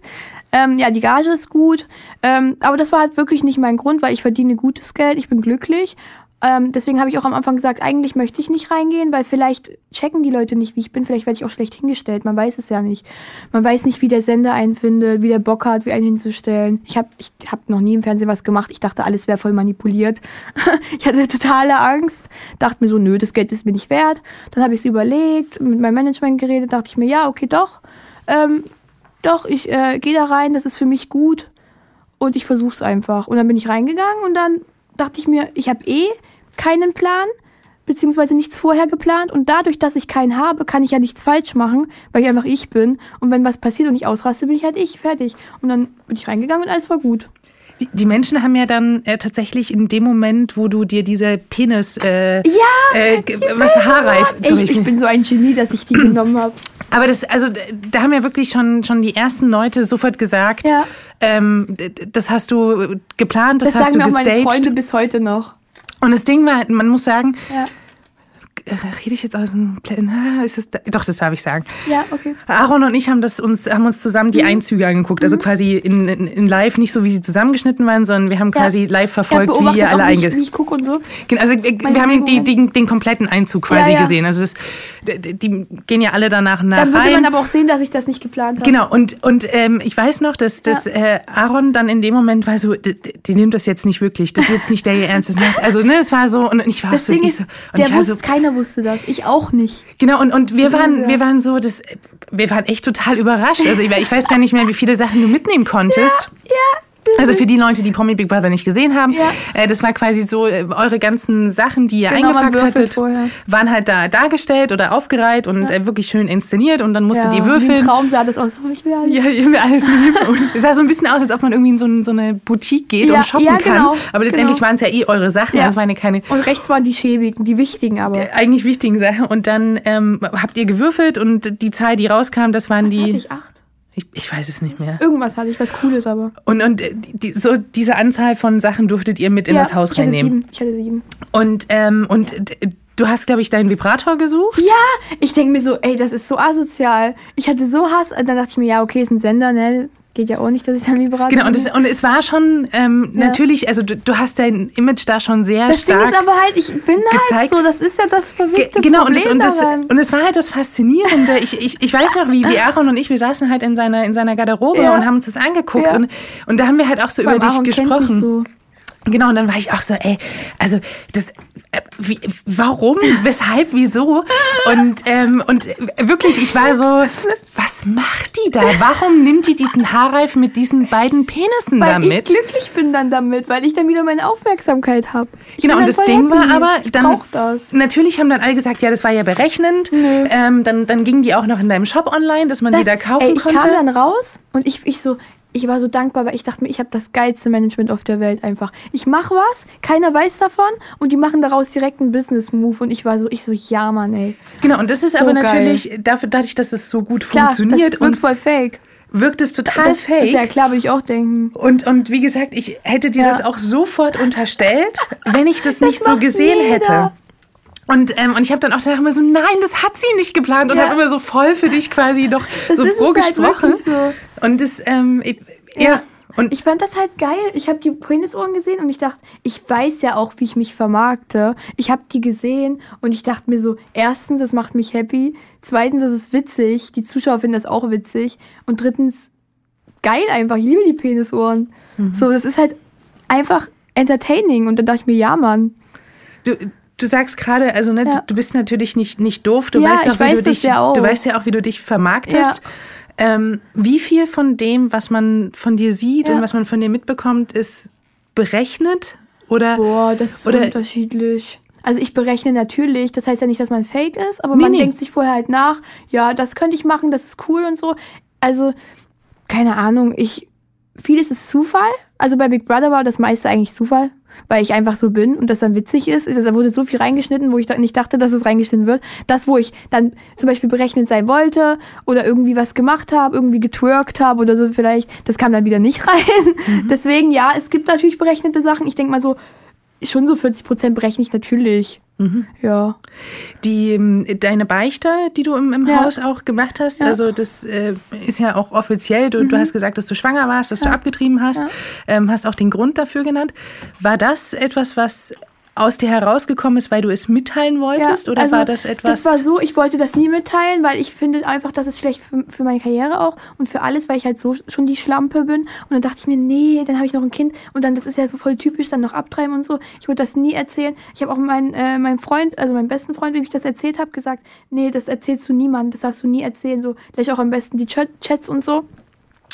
Ähm, ja, die Gage ist gut. Ähm, aber das war halt wirklich nicht mein Grund, weil ich verdiene gutes Geld, ich bin glücklich. Ähm, deswegen habe ich auch am Anfang gesagt, eigentlich möchte ich nicht reingehen, weil vielleicht checken die Leute nicht, wie ich bin. Vielleicht werde ich auch schlecht hingestellt. Man weiß es ja nicht. Man weiß nicht, wie der Sender einen findet, wie der Bock hat, wie einen hinzustellen. Ich habe ich hab noch nie im Fernsehen was gemacht. Ich dachte, alles wäre voll manipuliert. ich hatte totale Angst. Dachte mir so, nö, das Geld ist mir nicht wert. Dann habe ich es überlegt, mit meinem Management geredet, dachte ich mir, ja, okay, doch. Ähm, doch, ich äh, gehe da rein, das ist für mich gut und ich versuche es einfach. Und dann bin ich reingegangen und dann dachte ich mir, ich habe eh keinen Plan, beziehungsweise nichts vorher geplant und dadurch, dass ich keinen habe, kann ich ja nichts falsch machen, weil ich einfach ich bin. Und wenn was passiert und ich ausraste, bin ich halt ich, fertig. Und dann bin ich reingegangen und alles war gut.
Die, die Menschen haben ja dann äh, tatsächlich in dem Moment, wo du dir diese Penis, äh,
ja,
äh, was haarreif,
ich, ich bin so ein Genie, dass ich die genommen habe.
Aber das, also da haben ja wirklich schon, schon die ersten Leute sofort gesagt, ja. ähm, das hast du geplant, das, das hast du gestaged. Sagen
mir auch meine Freunde bis heute noch.
Und das Ding war, man muss sagen, ja äh, rede ich jetzt aus dem Plan? Ist das, doch, das darf ich sagen.
Ja, okay.
Aaron und ich haben, das uns, haben uns zusammen
Mhm.
die Einzüge angeguckt. Also quasi in, in, in live, nicht so wie sie zusammengeschnitten waren, sondern wir haben quasi live
Er
verfolgt, wie
beobachtet
ihr alle
auch mich,
einge...
wie ich gucke und so.
Also wir
Meine
wir haben die, die, den kompletten Einzug quasi
Ja, ja.
gesehen. Also das, die, die gehen ja alle danach nach
Dann würde
rein.
man aber auch sehen, dass ich das nicht geplant habe.
Genau, und, und ähm, ich weiß noch, dass, dass äh, Aaron dann in dem Moment war so, die, die nimmt das jetzt nicht wirklich, das ist jetzt nicht der ihr Ernstes macht. Also, ne, das war so, und ich war
Das
so,
Ding
ich
ist,
so, und
der
ich war
wusste,
so,
keiner wusste das. Ich auch nicht.
genau, und, und wir
Das
waren,
ja-
wir waren so, das, wir waren echt total überrascht. Also, ich, ich weiß gar nicht mehr, wie viele Sachen du mitnehmen konntest.
Ja,
Also für die Leute, die Promi Big Brother nicht gesehen haben,
Ja.
äh, das war quasi so, äh, eure ganzen Sachen, die ihr
Genau,
eingepackt hattet,
vorher.
waren halt da dargestellt oder aufgereiht und äh, wirklich schön inszeniert und dann musstet
ja.
ihr würfeln.
ein Traum sah das aus. Oh, Ich will alles.
Ja, ich will alles lieb. Und es sah so ein bisschen aus, als ob man irgendwie in so, ein, so eine Boutique geht
Ja,
und shoppen
ja,
kann.
genau,
Aber letztendlich
genau.
waren es ja eh eure Sachen.
Ja.
Das waren ja keine
Und rechts waren die schäbigen, die wichtigen aber.
eigentlich wichtigen Sachen. Und dann ähm, habt ihr gewürfelt und die Zahl, die rauskam, das waren
Was hatte
die.
ich? Acht?
Ich, ich weiß es nicht mehr.
Irgendwas hatte ich, was Cooles aber.
Und, und äh, die, so diese Anzahl von Sachen durftet ihr mit in
ja,
das Haus
ich hatte
reinnehmen.
sieben. Ich hatte sieben.
Und, ähm, und äh, du hast, glaube ich, deinen Vibrator gesucht.
Ja, ich denke mir so, ey, das ist so asozial. Ich hatte so Hass. Und dann dachte ich mir, ja, okay, ist ein Sender, ne? Geht ja auch nicht, dass ich dann Vibrator
Genau, und
nehme.
es, und es war schon ähm,
Ja.
natürlich, also du, du hast dein Image da schon sehr
Das Ding
stark
ist aber halt, ich bin halt
gezeigt.
so, das ist ja das
Ge-
verrückte
genau, und
Problem
es, und, das,
daran.
und es war halt das Faszinierende. Ich, ich, ich weiß noch, wie, wie Aaron und ich, wir saßen halt in seiner, in seiner Garderobe
Ja.
und haben uns das angeguckt.
Ja.
Und, und da haben wir halt auch so
Vor
über dich
Aaron
gesprochen. Genau, und dann war ich auch so, ey, also das, wie, warum, weshalb, wieso? Und, ähm, und wirklich, ich war so, was macht die da? Warum nimmt die diesen Haarreif mit diesen beiden Penissen
Weil
damit?
ich glücklich bin dann damit, weil ich dann wieder meine Aufmerksamkeit habe.
Genau, und das Ding war aber,
ich
dann,
das.
natürlich haben dann alle gesagt, ja, das war ja berechnend. Ähm, dann, dann gingen die auch noch in deinem Shop online, dass man die da kaufen
ey, ich
konnte.
kam dann raus und ich, ich so, ich war so dankbar, weil ich dachte mir, ich habe das geilste Management auf der Welt einfach. Ich mache was, keiner weiß davon und die machen daraus direkt einen Business-Move und ich war so, ich so, ja, Mann, ey.
genau, und das ist
So
aber
geil.
natürlich, dafür, dadurch, dass es so gut
Klar,
funktioniert
das wirkt
und
voll fake.
wirkt es total
Das
fake.
ist ja klar, würde ich auch denken.
Und, und wie gesagt, ich hätte dir
Ja.
das auch sofort unterstellt, wenn ich das nicht so gesehen
jeder.
hätte. Und, ähm, und ich habe dann auch danach immer so, nein, das hat sie nicht geplant und
Ja.
habe immer so voll für dich quasi noch
Das
so
es
vorgesprochen.
halt so.
Und das, ähm, ich, ja.
Ja.
Und
Ich fand das halt geil. Ich habe die Penisohren gesehen und ich dachte, ich weiß ja auch, wie ich mich vermarkte. Ich habe die gesehen und ich dachte mir so, erstens, das macht mich happy. Zweitens, das ist witzig. Die Zuschauer finden das auch witzig. Und drittens, geil einfach. Ich liebe die Penisohren.
Mhm.
So, das ist halt einfach entertaining. Und dann dachte ich mir, ja, Mann.
du, du sagst gerade, also ne,
Ja.
du, bist natürlich nicht, nicht doof, du
Ja,
weißt auch, wie
weiß
du dich,
ja auch.
du weißt ja auch, wie du dich vermarktest. Ähm, wie viel von dem, was man von dir sieht und was man von dir mitbekommt, ist berechnet? Oder
Boah, das ist
Oder-
unterschiedlich. Also ich berechne natürlich, das heißt ja nicht, dass man fake ist, aber
Nee,
man
nee.
denkt sich vorher halt nach, ja, das könnte ich machen, das ist cool und so. Also, keine Ahnung, ich, vieles ist Zufall. Also bei Big Brother war das meiste eigentlich Zufall, weil ich einfach so bin und das dann witzig ist. Also, Da wurde so viel reingeschnitten, wo ich da nicht dachte, dass es reingeschnitten wird. Das, wo ich dann zum Beispiel berechnet sein wollte oder irgendwie was gemacht habe, irgendwie getwerkt habe oder so vielleicht, das kam dann wieder nicht rein. Deswegen, ja, es gibt natürlich berechnete Sachen. Ich denke mal so, schon so 40 Prozent berechne ich natürlich. Ja.
die, ähm, deine Beichte, die du im, im
Ja.
Haus auch gemacht hast,
Ja. Mhm.
also das äh, ist ja auch offiziell, du, du hast gesagt, dass du schwanger warst, dass du abgetrieben hast,
Ja.
ähm, hast auch den Grund dafür genannt. War das etwas, was aus dir herausgekommen ist, weil du es mitteilen wolltest? oder
also
war das etwas...
Das war so, ich wollte das nie mitteilen, weil ich finde einfach, das ist schlecht für, für meine Karriere auch und für alles, weil ich halt so schon die Schlampe bin. Und dann dachte ich mir, nee, dann habe ich noch ein Kind und dann, das ist ja voll typisch, dann noch abtreiben und so. Ich wollte das nie erzählen. Ich habe auch meinen äh, meinem Freund, also meinem besten Freund, dem ich das erzählt habe, gesagt, nee, das erzählst du niemandem, das darfst du nie erzählen. So, gleich auch am besten die Chat Chats und so.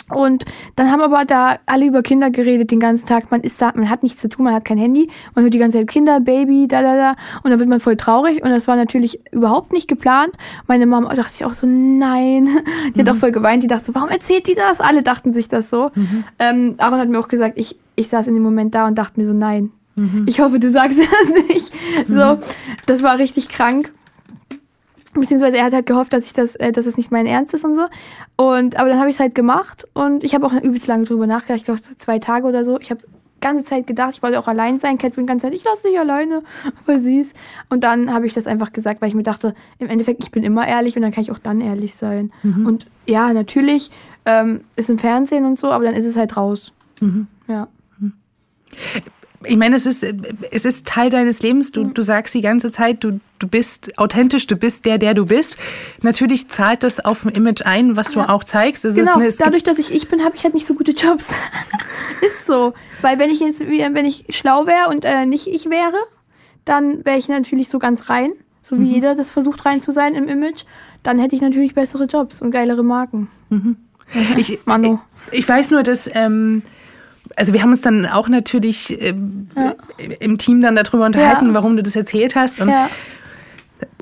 Und dann haben aber da alle über Kinder geredet den ganzen Tag. Man ist da, man hat nichts zu tun, man hat kein Handy, man hört die ganze Zeit Kinder, Baby, da, da, da. Und dann wird man voll traurig. Und das war natürlich überhaupt nicht geplant. Meine Mama dachte sich auch so, nein. Die hat auch voll geweint. Die dachte so, warum erzählt die das? Alle dachten sich das so. Ähm, Aaron hat mir auch gesagt, ich, ich saß in dem Moment da und dachte mir so, nein. Ich hoffe, du sagst das nicht. So, das war richtig krank. Beziehungsweise er hat halt gehofft, dass ich das, äh, dass es nicht mein Ernst ist und so. Und aber dann habe ich es halt gemacht und ich habe auch übelst lange drüber nachgedacht. Ich glaube zwei Tage oder so. Ich habe ganze Zeit gedacht, ich wollte auch allein sein. Catherine die ganze Zeit, ich lasse dich alleine. Voll süß. Und dann habe ich das einfach gesagt, weil ich mir dachte, im Endeffekt, ich bin immer ehrlich und dann kann ich auch dann ehrlich sein. Mhm. Und ja, natürlich ähm, ist im Fernsehen und so, aber dann ist es halt raus. Mhm. Ja.
Ich meine, es ist, es ist Teil deines Lebens. Du, du sagst die ganze Zeit, du, du bist authentisch, du bist der, der du bist. Natürlich zahlt das auf ein Image ein, was du ja. auch zeigst.
Es genau, eine, dadurch, dass ich ich bin, habe ich halt nicht so gute Jobs. ist so. Weil wenn ich jetzt, wenn ich schlau wäre und äh, nicht ich wäre, dann wäre ich natürlich so ganz rein, so wie mhm. jeder das versucht rein zu sein im Image. Dann hätte ich natürlich bessere Jobs und geilere Marken. Mhm.
Ich, Manu. Ich, ich weiß nur, dass... Ähm, also wir haben uns dann auch natürlich äh, ja. im Team dann darüber unterhalten, ja. warum du das erzählt hast. Und, ja.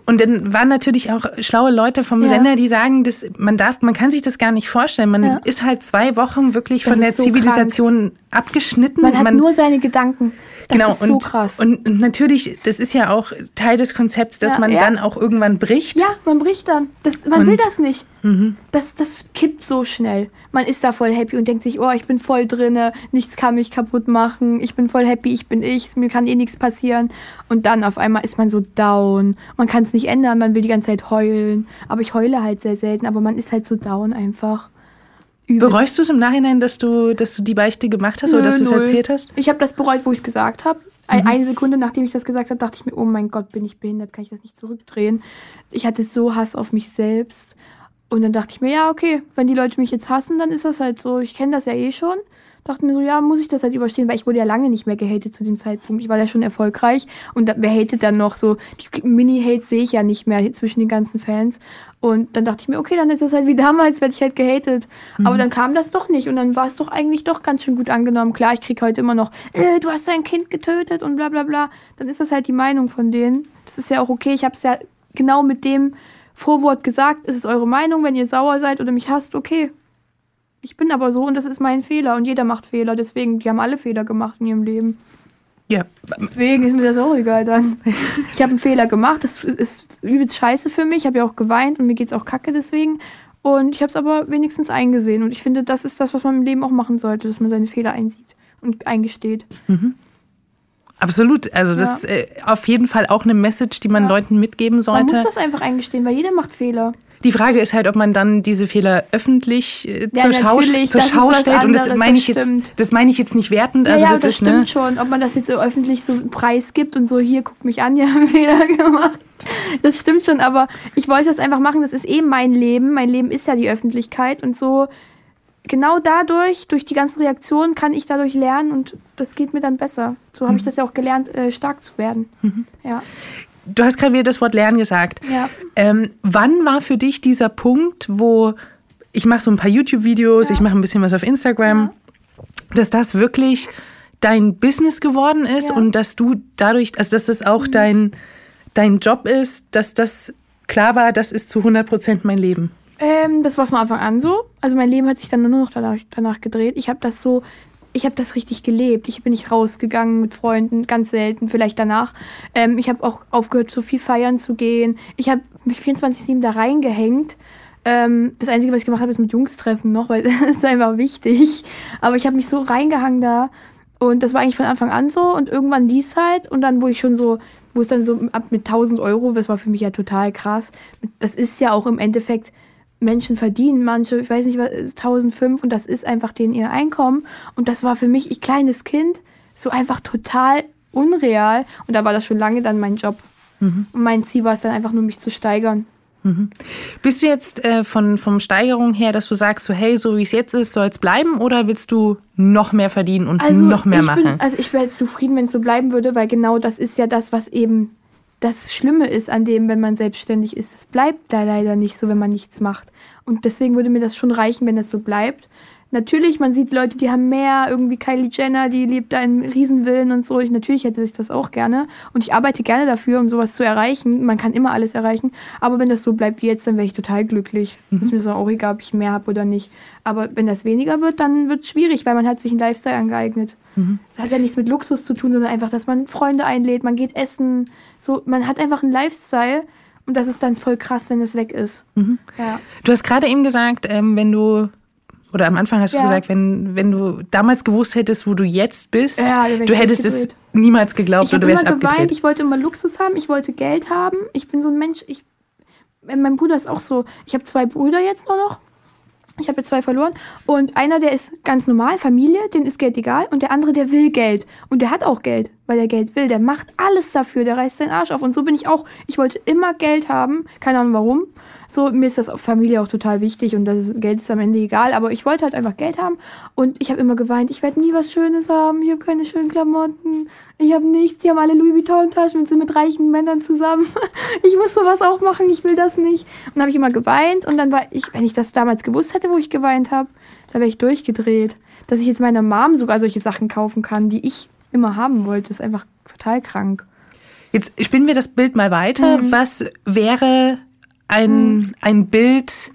und dann waren natürlich auch schlaue Leute vom Sender, die sagen, dass man darf, man kann sich das gar nicht vorstellen. Man ist halt zwei Wochen wirklich das von der so Zivilisation krank. abgeschnitten.
Man hat man, nur seine Gedanken.
Genau,
ist so krass.
Und, und, natürlich, das ist ja auch Teil des Konzepts, dass man dann auch irgendwann bricht.
Ja, man bricht dann. Das, man und, will das nicht. Mhm. Das, das kippt so schnell man ist da voll happy und denkt sich, oh, ich bin voll drinne, nichts kann mich kaputt machen, ich bin voll happy, ich bin ich, mir kann eh nichts passieren. Und dann auf einmal ist man so down. Man kann es nicht ändern, man will die ganze Zeit heulen. Aber ich heule halt sehr selten, aber man ist halt so down einfach.
Übelst. Bereust du es im Nachhinein, dass du, dass du die Beichte gemacht hast Nö, oder dass du es erzählt hast?
Ich habe das bereut, wo ich es gesagt habe. Mhm. Eine Sekunde, nachdem ich das gesagt habe, dachte ich mir, oh mein Gott, bin ich behindert, kann ich das nicht zurückdrehen. Ich hatte so Hass auf mich selbst und dann dachte ich mir, ja, okay, wenn die Leute mich jetzt hassen, dann ist das halt so. Ich kenne das ja eh schon. Dachte mir so, ja, muss ich das halt überstehen, weil ich wurde ja lange nicht mehr gehatet zu dem Zeitpunkt. Ich war ja schon erfolgreich und wer hatet dann noch so? Die Mini-Hates sehe ich ja nicht mehr zwischen den ganzen Fans. Und dann dachte ich mir, okay, dann ist das halt wie damals, werde ich halt gehatet. Mhm. Aber dann kam das doch nicht und dann war es doch eigentlich doch ganz schön gut angenommen. Klar, ich kriege heute immer noch, äh, du hast dein Kind getötet und bla bla bla. Dann ist das halt die Meinung von denen. Das ist ja auch okay. Ich habe es ja genau mit dem Vorwort gesagt, es ist eure Meinung, wenn ihr sauer seid oder mich hasst, okay. Ich bin aber so und das ist mein Fehler und jeder macht Fehler, deswegen, die haben alle Fehler gemacht in ihrem Leben.
Ja.
Deswegen ist mir das auch egal dann. Ich habe einen Fehler gemacht, das ist übelst scheiße für mich, ich habe ja auch geweint und mir geht es auch kacke deswegen. Und ich habe es aber wenigstens eingesehen und ich finde, das ist das, was man im Leben auch machen sollte, dass man seine Fehler einsieht und eingesteht. Mhm.
Absolut. Also das ja. ist äh, auf jeden Fall auch eine Message, die man ja. Leuten mitgeben sollte.
Man muss das einfach eingestehen, weil jeder macht Fehler.
Die Frage ist halt, ob man dann diese Fehler öffentlich äh, ja, zur Schau, zur Schau stellt. Und das meine ich jetzt, das meine ich jetzt nicht wertend. Also
ja,
das,
das
ist,
stimmt
ne?
schon. Ob man das jetzt so öffentlich so einen Preis gibt und so, hier, guck mich an, die haben Fehler gemacht. Das stimmt schon, aber ich wollte das einfach machen. Das ist eh mein Leben. Mein Leben ist ja die Öffentlichkeit und so genau dadurch, durch die ganzen Reaktionen, kann ich dadurch lernen und das geht mir dann besser. So habe mhm. ich das ja auch gelernt, äh, stark zu werden. Mhm. Ja.
Du hast gerade wieder das Wort Lernen gesagt.
Ja.
Ähm, wann war für dich dieser Punkt, wo ich mache so ein paar YouTube-Videos, ja. ich mache ein bisschen was auf Instagram, ja. dass das wirklich dein Business geworden ist ja. und dass du dadurch, also dass das auch mhm. dein, dein Job ist, dass das klar war, das ist zu 100 Prozent mein Leben?
Ähm, das war von Anfang an so. Also mein Leben hat sich dann nur noch danach, danach gedreht. Ich habe das so, ich habe das richtig gelebt. Ich bin nicht rausgegangen mit Freunden, ganz selten, vielleicht danach. Ähm, ich habe auch aufgehört, so viel feiern zu gehen. Ich habe mich 24-7 da reingehängt. Ähm, das Einzige, was ich gemacht habe, ist mit Jungs treffen noch, weil das ist einfach wichtig. Aber ich habe mich so reingehangen da. Und das war eigentlich von Anfang an so. Und irgendwann lief es halt. Und dann, wo ich schon so, wo es dann so ab mit 1000 Euro, das war für mich ja total krass. Das ist ja auch im Endeffekt Menschen verdienen manche, ich weiß nicht, 1005 und das ist einfach denen ihr Einkommen. Und das war für mich, ich kleines Kind, so einfach total unreal. Und da war das schon lange dann mein Job. Mhm. Und mein Ziel war es dann einfach nur, mich zu steigern.
Mhm. Bist du jetzt äh, von vom Steigerung her, dass du sagst, so hey, so wie es jetzt ist, soll es bleiben oder willst du noch mehr verdienen und also noch mehr machen?
Bin, also ich wäre jetzt zufrieden, wenn es so bleiben würde, weil genau das ist ja das, was eben das Schlimme ist an dem, wenn man selbstständig ist. Es bleibt da leider nicht so, wenn man nichts macht. Und deswegen würde mir das schon reichen, wenn das so bleibt. Natürlich, man sieht Leute, die haben mehr, irgendwie Kylie Jenner, die lebt da in Riesenvillen und so. Ich, natürlich hätte ich das auch gerne. Und ich arbeite gerne dafür, um sowas zu erreichen. Man kann immer alles erreichen. Aber wenn das so bleibt wie jetzt, dann wäre ich total glücklich. Mhm. Ist mir so auch egal, ob ich mehr habe oder nicht. Aber wenn das weniger wird, dann wird es schwierig, weil man hat sich einen Lifestyle angeeignet. Mhm. Das hat ja nichts mit Luxus zu tun, sondern einfach, dass man Freunde einlädt, man geht essen. So, man hat einfach einen Lifestyle. Und das ist dann voll krass, wenn das weg ist. Mhm.
Ja. Du hast gerade eben gesagt, ähm, wenn du oder am Anfang hast du
Ja.
gesagt, wenn, wenn du damals gewusst hättest, wo du jetzt bist,
Ja,
du hättest es niemals geglaubt oder du wärst
immer geweint, ich wollte immer Luxus haben, ich wollte Geld haben. Ich bin so ein Mensch, ich, mein Bruder ist auch so, ich habe zwei Brüder jetzt nur noch. Ich habe zwei verloren. Und einer, der ist ganz normal, Familie, den ist Geld egal. Und der andere, der will Geld. Und der hat auch Geld, weil er Geld will. Der macht alles dafür, der reißt seinen Arsch auf. Und so bin ich auch. Ich wollte immer Geld haben. Keine Ahnung warum. So, mir ist das Familie auch total wichtig und das Geld ist am Ende egal, aber ich wollte halt einfach Geld haben und ich habe immer geweint, ich werde nie was Schönes haben, ich habe keine schönen Klamotten, ich habe nichts, die haben alle Louis Vuitton Taschen und sind mit reichen Männern zusammen. Ich muss sowas auch machen, ich will das nicht. Und dann habe ich immer geweint und dann war ich, wenn ich das damals gewusst hätte, wo ich geweint habe, da wäre ich durchgedreht. Dass ich jetzt meiner Mom sogar solche Sachen kaufen kann, die ich immer haben wollte, ist einfach total krank.
Jetzt spinnen wir das Bild mal weiter.
Mhm.
Was wäre ein, ein Bild,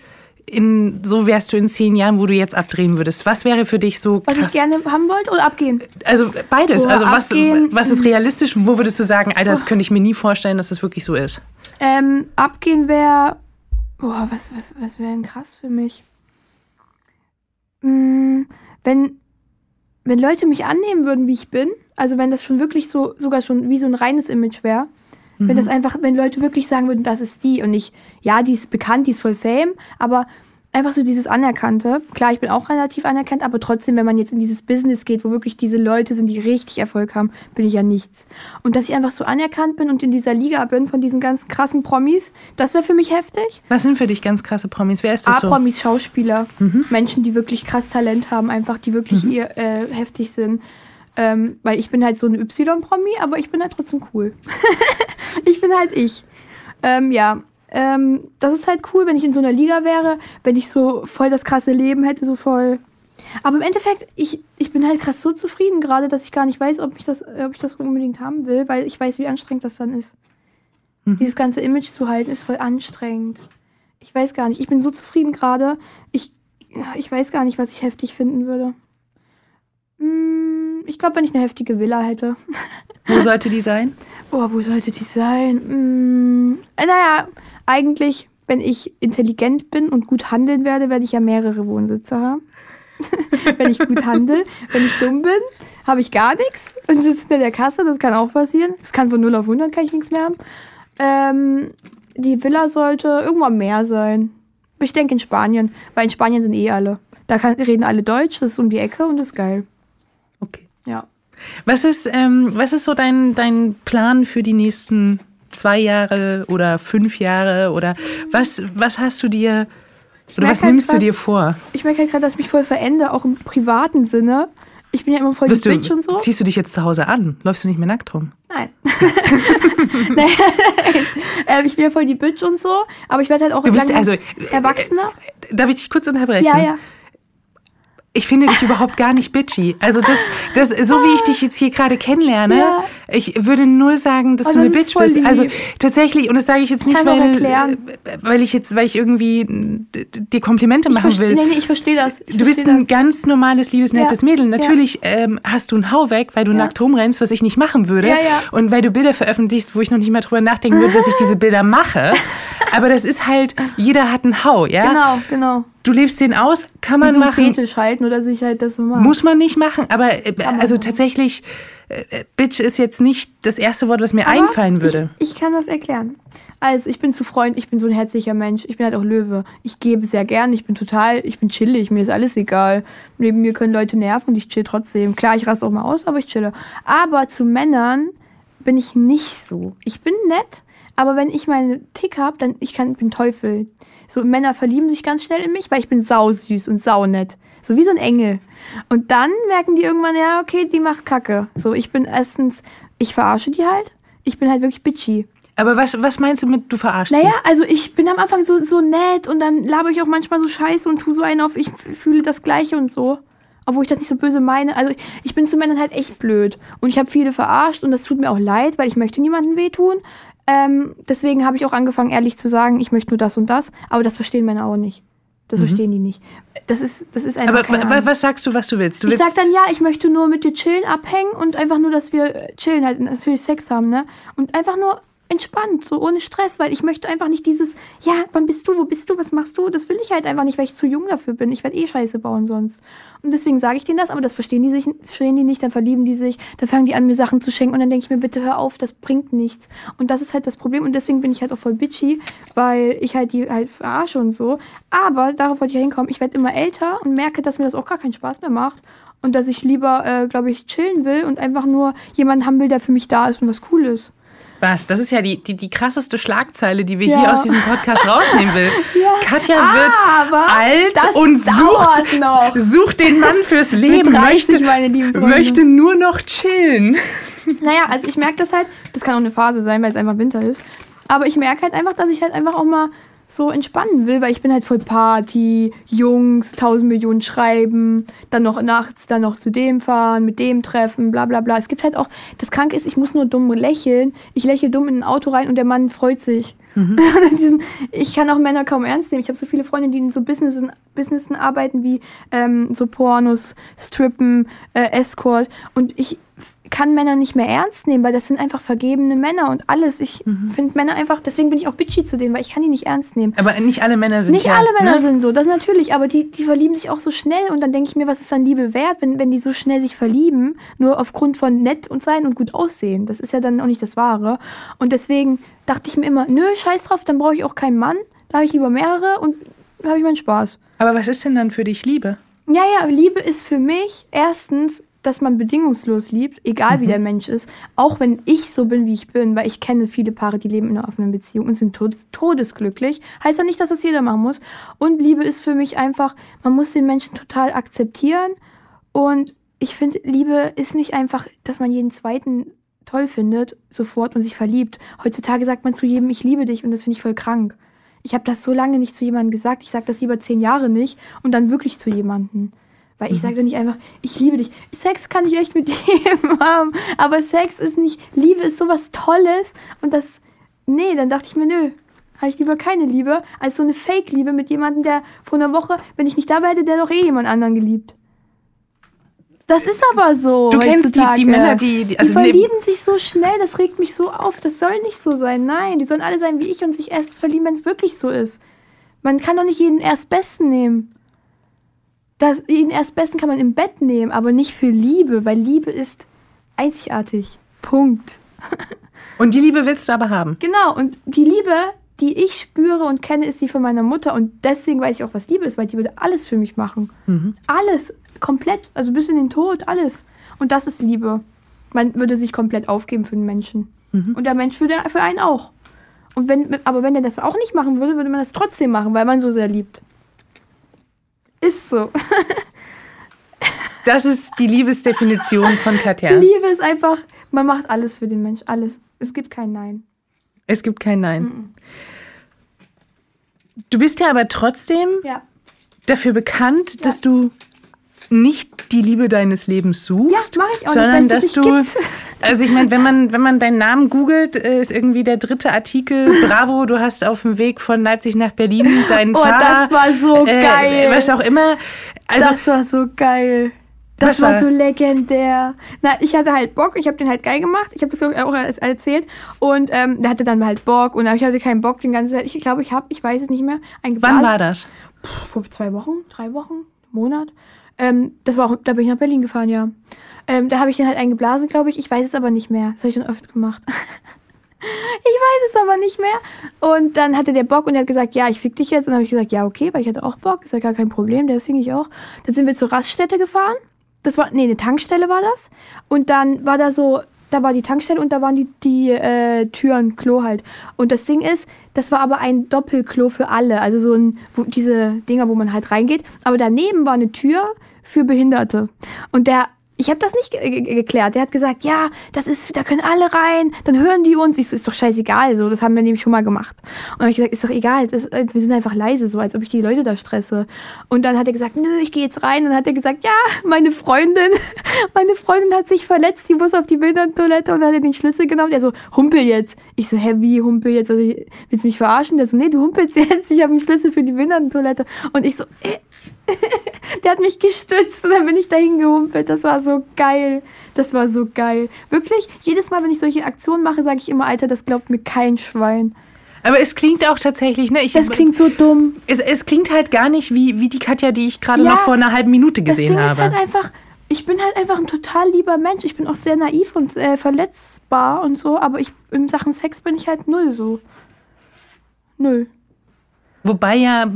in, so wärst du in zehn Jahren, wo du jetzt abdrehen würdest? Was wäre für dich so
Was
krass?
ich gerne haben wollte oder abgehen?
Also beides.
Boah,
also was, was ist realistisch und wo würdest du sagen, Alter, das könnte ich mir nie vorstellen, dass es wirklich so ist?
Ähm, abgehen wäre. Boah, was, was, was wäre denn krass für mich? Hm, wenn, wenn Leute mich annehmen würden, wie ich bin, also wenn das schon wirklich so, sogar schon wie so ein reines Image wäre, wenn das einfach, wenn Leute wirklich sagen würden, das ist die und nicht, ja, die ist bekannt, die ist voll Fame, aber einfach so dieses Anerkannte. Klar, ich bin auch relativ anerkannt, aber trotzdem, wenn man jetzt in dieses Business geht, wo wirklich diese Leute sind, die richtig Erfolg haben, bin ich ja nichts. Und dass ich einfach so anerkannt bin und in dieser Liga bin von diesen ganzen krassen Promis, das wäre für mich heftig.
Was sind für dich ganz krasse Promis? Wer ist das so?
A-Promis, Schauspieler, Menschen, die wirklich krass Talent haben, einfach, die wirklich ihr, äh, heftig sind. Ähm, weil ich bin halt so eine Y-Promi, aber ich bin halt trotzdem cool. ich bin halt ich. Ähm, ja, ähm, das ist halt cool, wenn ich in so einer Liga wäre, wenn ich so voll das krasse Leben hätte, so voll. Aber im Endeffekt, ich, ich bin halt krass so zufrieden gerade, dass ich gar nicht weiß, ob ich das, äh, ob ich das unbedingt haben will, weil ich weiß, wie anstrengend das dann ist. Dieses ganze Image zu halten, ist voll anstrengend. Ich weiß gar nicht. Ich bin so zufrieden gerade. Ich, ich weiß gar nicht, was ich heftig finden würde. Hm, ich glaube, wenn ich eine heftige Villa hätte.
Wo sollte die sein?
Boah, wo sollte die sein? Hm, äh, naja, eigentlich, wenn ich intelligent bin und gut handeln werde, werde ich ja mehrere Wohnsitze haben. wenn ich gut handle. Wenn ich dumm bin, habe ich gar nichts und sitze hinter der Kasse. Das kann auch passieren. Das kann von 0 auf 100 kann ich nichts mehr haben. Ähm, die Villa sollte irgendwo am Meer sein. Ich denke in Spanien, weil in Spanien sind eh alle. Da kann, reden alle Deutsch, das ist um die Ecke und das ist geil. Ja.
Was ist, ähm, was ist so dein, dein Plan für die nächsten zwei Jahre oder fünf Jahre? Oder was, was hast du dir oder was
halt
nimmst du
grad-
dir vor?
Ich merke halt gerade, dass ich mich voll verändere, auch im privaten Sinne. Ich bin ja immer voll die
Wirst du,
Bitch und so.
Ziehst du dich jetzt zu Hause an? Läufst du nicht mehr nackt rum?
Nein. Nein. ähm, ich bin ja voll die Bitch und so, aber ich werde halt auch
Du bist also
erwachsener.
Darf ich dich kurz unterbrechen?
Ja, ja.
Ich finde dich überhaupt gar nicht bitchy. Also das, das, so wie ich dich jetzt hier gerade kennenlerne,
Ja.
ich würde nur sagen, dass
Oh,
du eine
das ist
Bitch bist.
lieb.
Also tatsächlich, und das sage ich jetzt nicht, weil, weil ich jetzt, weil ich irgendwie dir Komplimente machen will.
Nee, nee, ich verstehe das. Ich
Du bist ein
das.
ganz normales, liebes, nettes
Ja,
Mädel.
ja.
Natürlich ähm, hast du einen Hau weg, weil du
Ja.
nackt rumrennst, was ich nicht machen würde.
Ja, ja.
Und weil du Bilder veröffentlichst, wo ich noch nicht mal drüber nachdenken würde, dass ich diese Bilder mache. Aber das ist halt, jeder hat einen Hau, ja?
Genau, genau.
Du lebst den aus, kann
Wie
man
so
machen.
Fetisch halten oder sich halt das so machen.
Muss man nicht machen, aber äh, also tatsächlich, äh, Bitch ist jetzt nicht das erste Wort, was mir
Aber
einfallen würde.
Ich, ich kann das erklären. Also, ich bin zu Freund, ich bin so ein herzlicher Mensch. Ich bin halt auch Löwe. Ich gebe sehr gern, ich bin total, ich bin chillig, mir ist alles egal. Neben mir können Leute nerven und ich chill trotzdem. Klar, ich raste auch mal aus, aber ich chille. Aber zu Männern bin ich nicht so. Ich bin nett, aber wenn ich meinen Tick habe, dann ich kann, bin Teufel. So Männer verlieben sich ganz schnell in mich, weil ich bin sausüß und saunett. So wie so ein Engel. Und dann merken die irgendwann, ja, okay, die macht Kacke. So, ich bin erstens, ich verarsche die halt. Ich bin halt wirklich bitchy.
Aber was, was meinst du mit, du verarschst
Naja, also ich bin am Anfang so, so nett und dann laber ich auch manchmal so scheiße und tu so einen auf, ich fühle das Gleiche und so. Obwohl ich das nicht so böse meine. Also ich, ich bin zu Männern halt echt blöd. Und ich habe viele verarscht und das tut mir auch leid, weil ich möchte niemandem wehtun. Ähm, deswegen habe ich auch angefangen, ehrlich zu sagen, ich möchte nur das und das. Aber das verstehen Männer auch nicht. Das verstehen die nicht. Das ist, das ist einfach
Aber was sagst du, was du willst? Du
Ich
willst
sag dann ja, ich möchte nur mit dir chillen, abhängen und einfach nur, dass wir äh, chillen, halt natürlich Sex haben, ne? Und einfach nur entspannt, so ohne Stress, weil ich möchte einfach nicht dieses, ja, wann bist du, wo bist du, was machst du? Das will ich halt einfach nicht, weil ich zu jung dafür bin. Ich werde eh Scheiße bauen sonst. Und deswegen sage ich denen das, aber das verstehen die sich, verstehen die nicht, dann verlieben die sich, dann fangen die an, mir Sachen zu schenken und dann denke ich mir, bitte hör auf, das bringt nichts. Und das ist halt das Problem und deswegen bin ich halt auch voll bitchy, weil ich halt die halt verarsche und so. Aber darauf wollte ich ja hinkommen, ich werde immer älter und merke, dass mir das auch gar keinen Spaß mehr macht und dass ich lieber, äh, glaube ich, chillen will und einfach nur jemanden haben will, der für mich da ist und was cool ist.
Was? Das ist ja die, die, die krasseste Schlagzeile, die wir ja. hier aus diesem Podcast rausnehmen will. ja. Katja wird
Aber
alt und sucht, noch. sucht den Mann fürs Leben, möchte, möchte nur noch chillen.
Naja, also ich merke das halt, das kann auch eine Phase sein, weil es einfach Winter ist. Aber ich merke halt einfach, dass ich halt einfach auch mal so entspannen will, weil ich bin halt voll Party, Jungs, tausend Millionen schreiben, dann noch nachts dann noch zu dem fahren, mit dem treffen, bla bla bla. Es gibt halt auch, das Kranke ist, ich muss nur dumm lächeln. Ich lächle dumm in ein Auto rein und der Mann freut sich. Mhm. ich kann auch Männer kaum ernst nehmen. Ich habe so viele Freunde, die in so Businessen, Businessen arbeiten wie ähm, so Pornos, Strippen, äh, Escort und ich kann Männer nicht mehr ernst nehmen, weil das sind einfach vergebene Männer und alles. Ich mhm. finde Männer einfach, deswegen bin ich auch bitchy zu denen, weil ich kann die nicht ernst nehmen.
Aber nicht alle Männer sind
Nicht ja, alle Männer ne? sind so, das natürlich, aber die, die verlieben sich auch so schnell und dann denke ich mir, was ist dann Liebe wert, wenn, wenn die so schnell sich verlieben, nur aufgrund von nett und sein und gut aussehen. Das ist ja dann auch nicht das Wahre. Und deswegen dachte ich mir immer, nö, scheiß drauf, dann brauche ich auch keinen Mann, da habe ich lieber mehrere und habe ich meinen Spaß.
Aber was ist denn dann für dich Liebe?
Ja, ja, Liebe ist für mich erstens dass man bedingungslos liebt, egal mhm. wie der Mensch ist, auch wenn ich so bin, wie ich bin, weil ich kenne viele Paare, die leben in einer offenen Beziehung und sind todes todesglücklich. Heißt ja nicht, dass das jeder machen muss. Und Liebe ist für mich einfach, man muss den Menschen total akzeptieren. Und ich finde, Liebe ist nicht einfach, dass man jeden zweiten toll findet, sofort und sich verliebt. Heutzutage sagt man zu jedem, ich liebe dich und das finde ich voll krank. Ich habe das so lange nicht zu jemandem gesagt, ich sage das lieber zehn Jahre nicht und dann wirklich zu jemandem. Weil ich mhm. sage doch nicht einfach, ich liebe dich. Sex kann ich echt mit jedem haben. Aber Sex ist nicht, Liebe ist sowas Tolles. Und das, nee, dann dachte ich mir, nö, habe ich lieber keine Liebe, als so eine Fake-Liebe mit jemandem, der vor einer Woche, wenn ich nicht dabei hätte, der doch eh jemand anderen geliebt. Das ist aber so.
Du kennst die, die, Männer, die.
Die, also die verlieben nee. sich so schnell, das regt mich so auf. Das soll nicht so sein. Nein, die sollen alle sein wie ich und sich erst verlieben, wenn es wirklich so ist. Man kann doch nicht jeden Erstbesten nehmen das, den Erstbesten kann man im Bett nehmen, aber nicht für Liebe, weil Liebe ist einzigartig. Punkt.
Und die Liebe willst du aber haben.
Genau, und die Liebe, die ich spüre und kenne, ist die von meiner Mutter. Und deswegen weiß ich auch, was Liebe ist, weil die würde alles für mich machen. Mhm. Alles, komplett, also bis in den Tod, alles. Und das ist Liebe. Man würde sich komplett aufgeben für den Menschen. Mhm. Und der Mensch würde für einen auch. Und wenn, aber wenn er das auch nicht machen würde, würde man das trotzdem machen, weil man so sehr liebt. Ist so.
das ist die Liebesdefinition von Katja.
Liebe ist einfach, man macht alles für den Mensch, alles. Es gibt kein Nein.
Es gibt kein Nein. Mhm. Du bist ja aber trotzdem
ja.
dafür bekannt, ja. dass du nicht die Liebe deines Lebens suchst,
ja,
sondern dass du
gibt.
Also ich meine, wenn man wenn man deinen Namen googelt, äh, ist irgendwie der dritte Artikel Bravo, du hast auf dem Weg von Leipzig nach Berlin deinen
oh,
Fahrer.
das war so äh, geil.
Was auch immer.
Also das war so geil. Das war, war so legendär. Na, ich hatte halt Bock, ich habe den halt geil gemacht. Ich habe das auch erzählt. Und ähm, der hatte dann halt Bock und ich hatte keinen Bock den ganzen Zeit. Ich glaube, ich habe, ich weiß es nicht mehr,
ein Wann war das?
Puh, vor zwei Wochen, drei Wochen, Monat. Ähm, das war auch, da bin ich nach Berlin gefahren, ja. Ähm, da habe ich den halt eingeblasen, glaube ich. Ich weiß es aber nicht mehr. Das habe ich schon oft gemacht. ich weiß es aber nicht mehr. Und dann hatte der Bock und er hat gesagt, ja, ich fick dich jetzt. Und dann habe ich gesagt, ja, okay, weil ich hatte auch Bock. Ist ja gar kein Problem, der singe ich auch. Dann sind wir zur Raststätte gefahren. Das war, nee, eine Tankstelle war das. Und dann war da so, da war die Tankstelle und da waren die, die äh, Türen, Klo halt. Und das Ding ist, das war aber ein Doppelklo für alle. Also so ein, wo, diese Dinger, wo man halt reingeht. Aber daneben war eine Tür für Behinderte. Und der ich habe das nicht ge ge geklärt. Der hat gesagt, ja, das ist, da können alle rein, dann hören die uns. Ich so, ist doch scheißegal, so, das haben wir nämlich schon mal gemacht. Und habe ich gesagt, ist doch egal, das, äh, wir sind einfach leise, so, als ob ich die Leute da stresse. Und dann hat er gesagt, nö, ich gehe jetzt rein. Und dann hat er gesagt, ja, meine Freundin, meine Freundin hat sich verletzt, die muss auf die Behindertentoilette und dann hat er den Schlüssel genommen. Der so, humpel jetzt. Ich so, hä, wie humpel jetzt? Willst du mich verarschen? Der so, nee, du humpelst jetzt, ich habe einen Schlüssel für die Behindertentoilette. Und ich so, äh, Der hat mich gestützt und dann bin ich dahin gehumpelt. Das war so geil. Das war so geil. Wirklich, jedes Mal, wenn ich solche Aktionen mache, sage ich immer, Alter, das glaubt mir kein Schwein.
Aber es klingt auch tatsächlich, ne? Ich,
Das klingt so dumm.
es, es klingt halt gar nicht wie, wie die Katja, die ich gerade
Ja,
noch vor einer halben Minute gesehen
das Ding
habe.
ist halt einfach, ich bin halt einfach ein total lieber Mensch. Ich bin auch sehr naiv und äh, verletzbar und so, aber ich in Sachen Sex bin ich halt null so. Null.
Wobei ja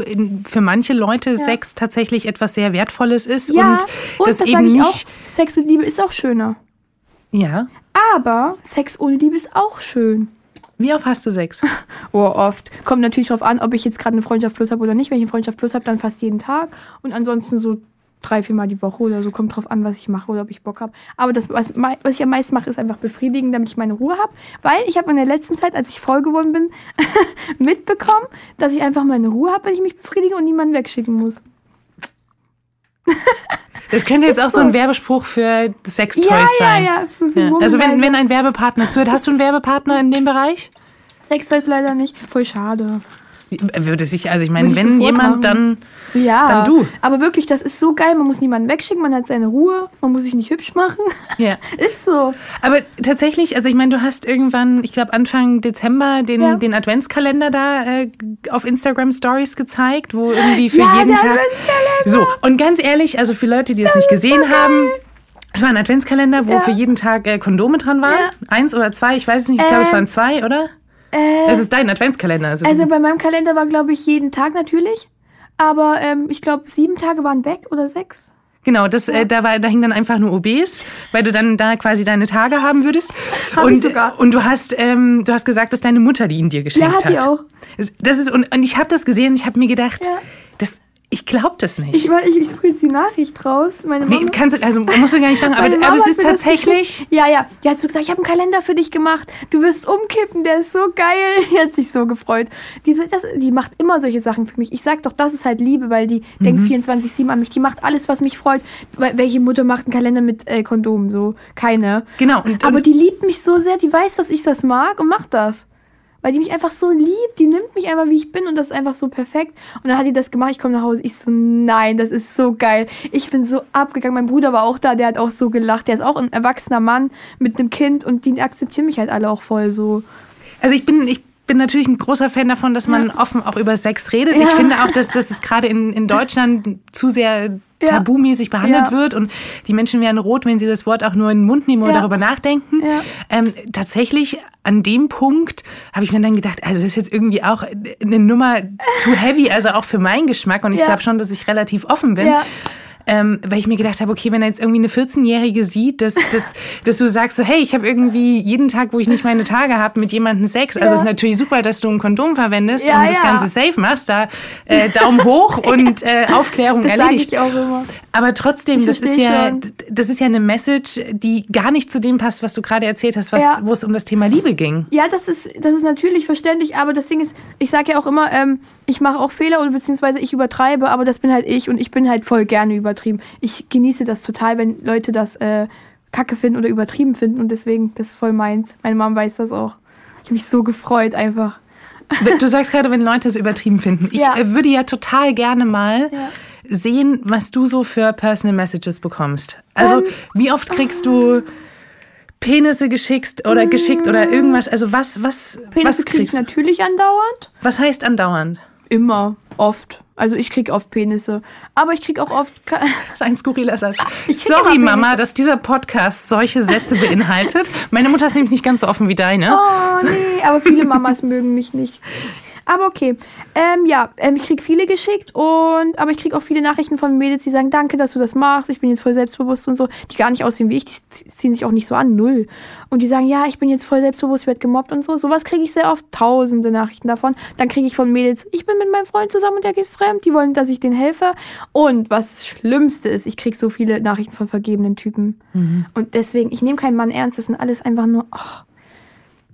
für manche Leute Sex tatsächlich etwas sehr Wertvolles ist
Ja,
und, das,
das
eben nicht.
auch. Sex mit Liebe ist auch schöner.
Ja.
Aber Sex ohne Liebe ist auch schön.
Wie oft hast du Sex?
Oh, oft. Kommt natürlich drauf an, ob ich jetzt gerade eine Freundschaft plus habe oder nicht. Wenn ich eine Freundschaft plus habe, dann fast jeden Tag. Und ansonsten so drei, viermal die Woche oder so. Kommt drauf an, was ich mache oder ob ich Bock habe. Aber das, was, was ich am meisten mache, ist einfach befriedigen, damit ich meine Ruhe habe. Weil ich habe in der letzten Zeit, als ich voll geworden bin, mitbekommen, dass ich einfach meine Ruhe habe, wenn ich mich befriedige und niemanden wegschicken muss.
Das könnte jetzt
Ist
auch so ein Werbespruch für Sextoys
Ja, ja,
sein.
ja. Für, für
Ja. Also wenn, wenn ein Werbepartner zuhört, hast du einen Werbepartner in dem Bereich?
Sextoys leider nicht. Voll schade.
Würde sich, also ich meine, wenn jemand,
machen.
dann
Ja.
Dann du.
Aber wirklich, das ist so geil. Man muss niemanden wegschicken, man hat seine Ruhe, man muss sich nicht hübsch machen.
ja.
ist so.
Aber tatsächlich, also ich meine, du hast irgendwann, ich glaube Anfang Dezember den,
Ja.
den Adventskalender da äh, auf Instagram Stories gezeigt, wo irgendwie für
Ja,
jeden
der
Tag.
Adventskalender.
So, und ganz ehrlich, also für Leute, die das, nicht gesehen haben, es war ein Adventskalender, wo
Ja.
für jeden Tag äh, Kondome dran waren.
Ja.
Eins oder zwei, ich weiß es nicht, ich glaube, es
Ähm,
waren zwei, oder?
Äh,
Es ist dein Adventskalender. Also,
Also bei meinem Kalender war, glaube ich, jeden Tag natürlich. Aber ähm, ich glaube, sieben Tage waren weg oder sechs.
Genau, das, äh, da, war, da hing dann einfach nur OBs, weil du dann da quasi deine Tage haben würdest.
Hab
und,
ich sogar.
und du hast, ähm, du hast gesagt, dass deine Mutter die ihn dir geschenkt
Ja, hat die auch.
Das ist, und, und ich habe das gesehen, ich habe mir gedacht,
Ja.
Ich glaube das nicht.
Ich, ich, ich suche jetzt die Nachricht raus. Meine
nee,
Mama,
kannst du, also musst du gar nicht fragen, aber, aber es ist tatsächlich.
Ja, ja. Die hat so gesagt, ich habe einen Kalender für dich gemacht. Du wirst umkippen, der ist so geil. Die hat sich so gefreut. Die, so, das, die macht immer solche Sachen für mich. Ich sag doch, das ist halt Liebe, weil die
Mhm.
denkt 24-7 an mich. Die macht alles, was mich freut. Welche Mutter macht einen Kalender mit äh, Kondomen? So, keine.
Genau. Und,
Aber
und,
die liebt mich so sehr, die weiß, dass ich das mag und macht das. Weil die mich einfach so liebt, die nimmt mich einfach, wie ich bin und das ist einfach so perfekt. Und dann hat die das gemacht, ich komme nach Hause, ich so, nein, das ist so geil. Ich bin so abgegangen, mein Bruder war auch da, der hat auch so gelacht. Der ist auch ein erwachsener Mann mit einem Kind und die akzeptieren mich halt alle auch voll so.
also ich bin, ich bin natürlich ein großer Fan davon, dass man offen auch über Sex redet. Ich
Ja.
finde auch, dass, dass es gerade in, in Deutschland zu sehr
Ja.
tabumäßig behandelt
Ja.
wird und die Menschen werden rot, wenn sie das Wort auch nur in den Mund nehmen oder
Ja.
darüber nachdenken. Ähm, tatsächlich an dem Punkt habe ich mir dann gedacht, also das ist jetzt irgendwie auch eine Nummer too heavy, also auch für meinen Geschmack und ich glaube schon, dass ich relativ offen bin. Ähm, weil ich mir gedacht habe, okay, wenn er jetzt irgendwie eine 14-Jährige sieht, dass, dass, dass du sagst, so, hey, ich habe irgendwie jeden Tag, wo ich nicht meine Tage habe, mit jemandem Sex. Also
Ja.
es ist natürlich super, dass du ein Kondom verwendest
Ja,
und das
ja.
Ganze safe machst. Da äh, Daumen hoch und äh, Aufklärung
Das
erledigt.
ich auch immer.
Aber trotzdem, das ist ja,
schon.
das ist ja eine Message, die gar nicht zu dem passt, was du gerade erzählt hast, was, wo es um das Thema Liebe ging.
Ja, das ist, das ist natürlich verständlich, aber das Ding ist, ich sage ja auch immer, ähm, ich mache auch Fehler oder beziehungsweise ich übertreibe, aber das bin halt ich und ich bin halt voll gerne übertrieben. Ich genieße das total, wenn Leute das äh, kacke finden oder übertrieben finden und deswegen, das ist voll meins. Meine Mom weiß das auch. Ich habe mich so gefreut einfach.
Du sagst gerade, wenn Leute es übertrieben finden. Ich
Ja.
äh, würde ja total gerne mal
Ja.
sehen, was du so für Personal Messages bekommst. Also,
Ähm,
wie oft kriegst du Penisse geschickt oder geschickt oder irgendwas? Also, was, was,
Penisse
was kriegst du?
natürlich andauernd.
Was heißt andauernd?
Immer, oft. Also ich krieg oft Penisse. Aber ich krieg auch oft.
Das ist ein skurriler Satz.
Krieg
Sorry, Mama, dass dieser Podcast solche Sätze beinhaltet. Meine Mutter ist nämlich nicht ganz so offen wie deine.
Oh, nee, aber viele Mamas mögen mich nicht. Aber okay. Ähm, ja, ähm, ich krieg viele geschickt und aber ich krieg auch viele Nachrichten von Mädels, die sagen, danke, dass du das machst. Ich bin jetzt voll selbstbewusst und so. Die gar nicht aussehen wie ich, die zie- ziehen sich auch nicht so an, null. Und die sagen, ja, ich bin jetzt voll selbstbewusst, ich werde gemobbt und so. Sowas kriege ich sehr oft, tausende Nachrichten davon. Dann kriege ich von Mädels, ich bin mit meinem Freund zusammen und der geht fremd. Die wollen, dass ich den helfe. Und was das Schlimmste ist, ich krieg so viele Nachrichten von vergebenen Typen. Und deswegen, ich nehme keinen Mann ernst. Das sind alles einfach nur, oh,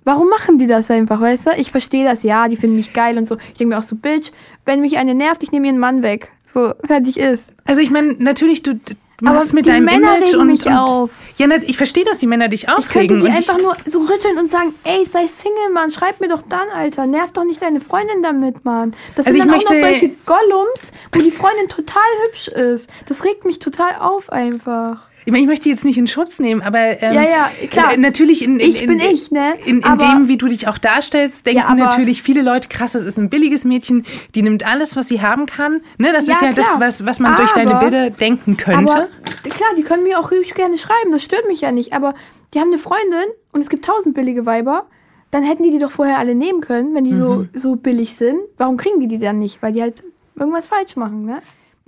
Warum machen die das einfach, weißt du? Ich verstehe das, ja, die finden mich geil und so. Ich denke mir auch so, Bitch, wenn mich eine nervt, ich nehme ihren Mann weg. So, fertig ist.
Also ich meine, natürlich, du, machst
Aber
mit
die
deinem
Männer
Image
regen
und,
mich
und
auf.
Ja, na, ich verstehe, dass die Männer dich
Ich könnte
aufregen.
die einfach
ich,
nur so rütteln und sagen, ey, sei Single, Mann, schreib mir doch dann, Alter. Nerv doch nicht deine Freundin damit, Mann. Das
Also
sind
ich
dann auch noch solche Gollums, wo die Freundin total hübsch ist. Das regt mich total auf einfach.
Ich, meine, ich möchte jetzt nicht in Schutz nehmen, aber ähm,
Ja, ja, klar.
äh, natürlich in, in,
Ich bin
in,
ich, ne?
In, in
Aber-
dem, wie du dich auch darstellst, denken
Ja, aber-
natürlich viele Leute, krass, das ist ein billiges Mädchen, die nimmt alles, was sie haben kann. Ne, das
Ja,
ist ja das,
klar.
was, was man durch deine
Aber-
Bilder denken könnte.
Aber klar, die können mir auch richtig gerne schreiben, das stört mich ja nicht. Aber die haben eine Freundin und es gibt tausend billige Weiber. Dann hätten die die doch vorher alle nehmen können, wenn die so,
Mhm.
so billig sind. Warum kriegen die die dann nicht? Weil die halt irgendwas falsch machen, ne?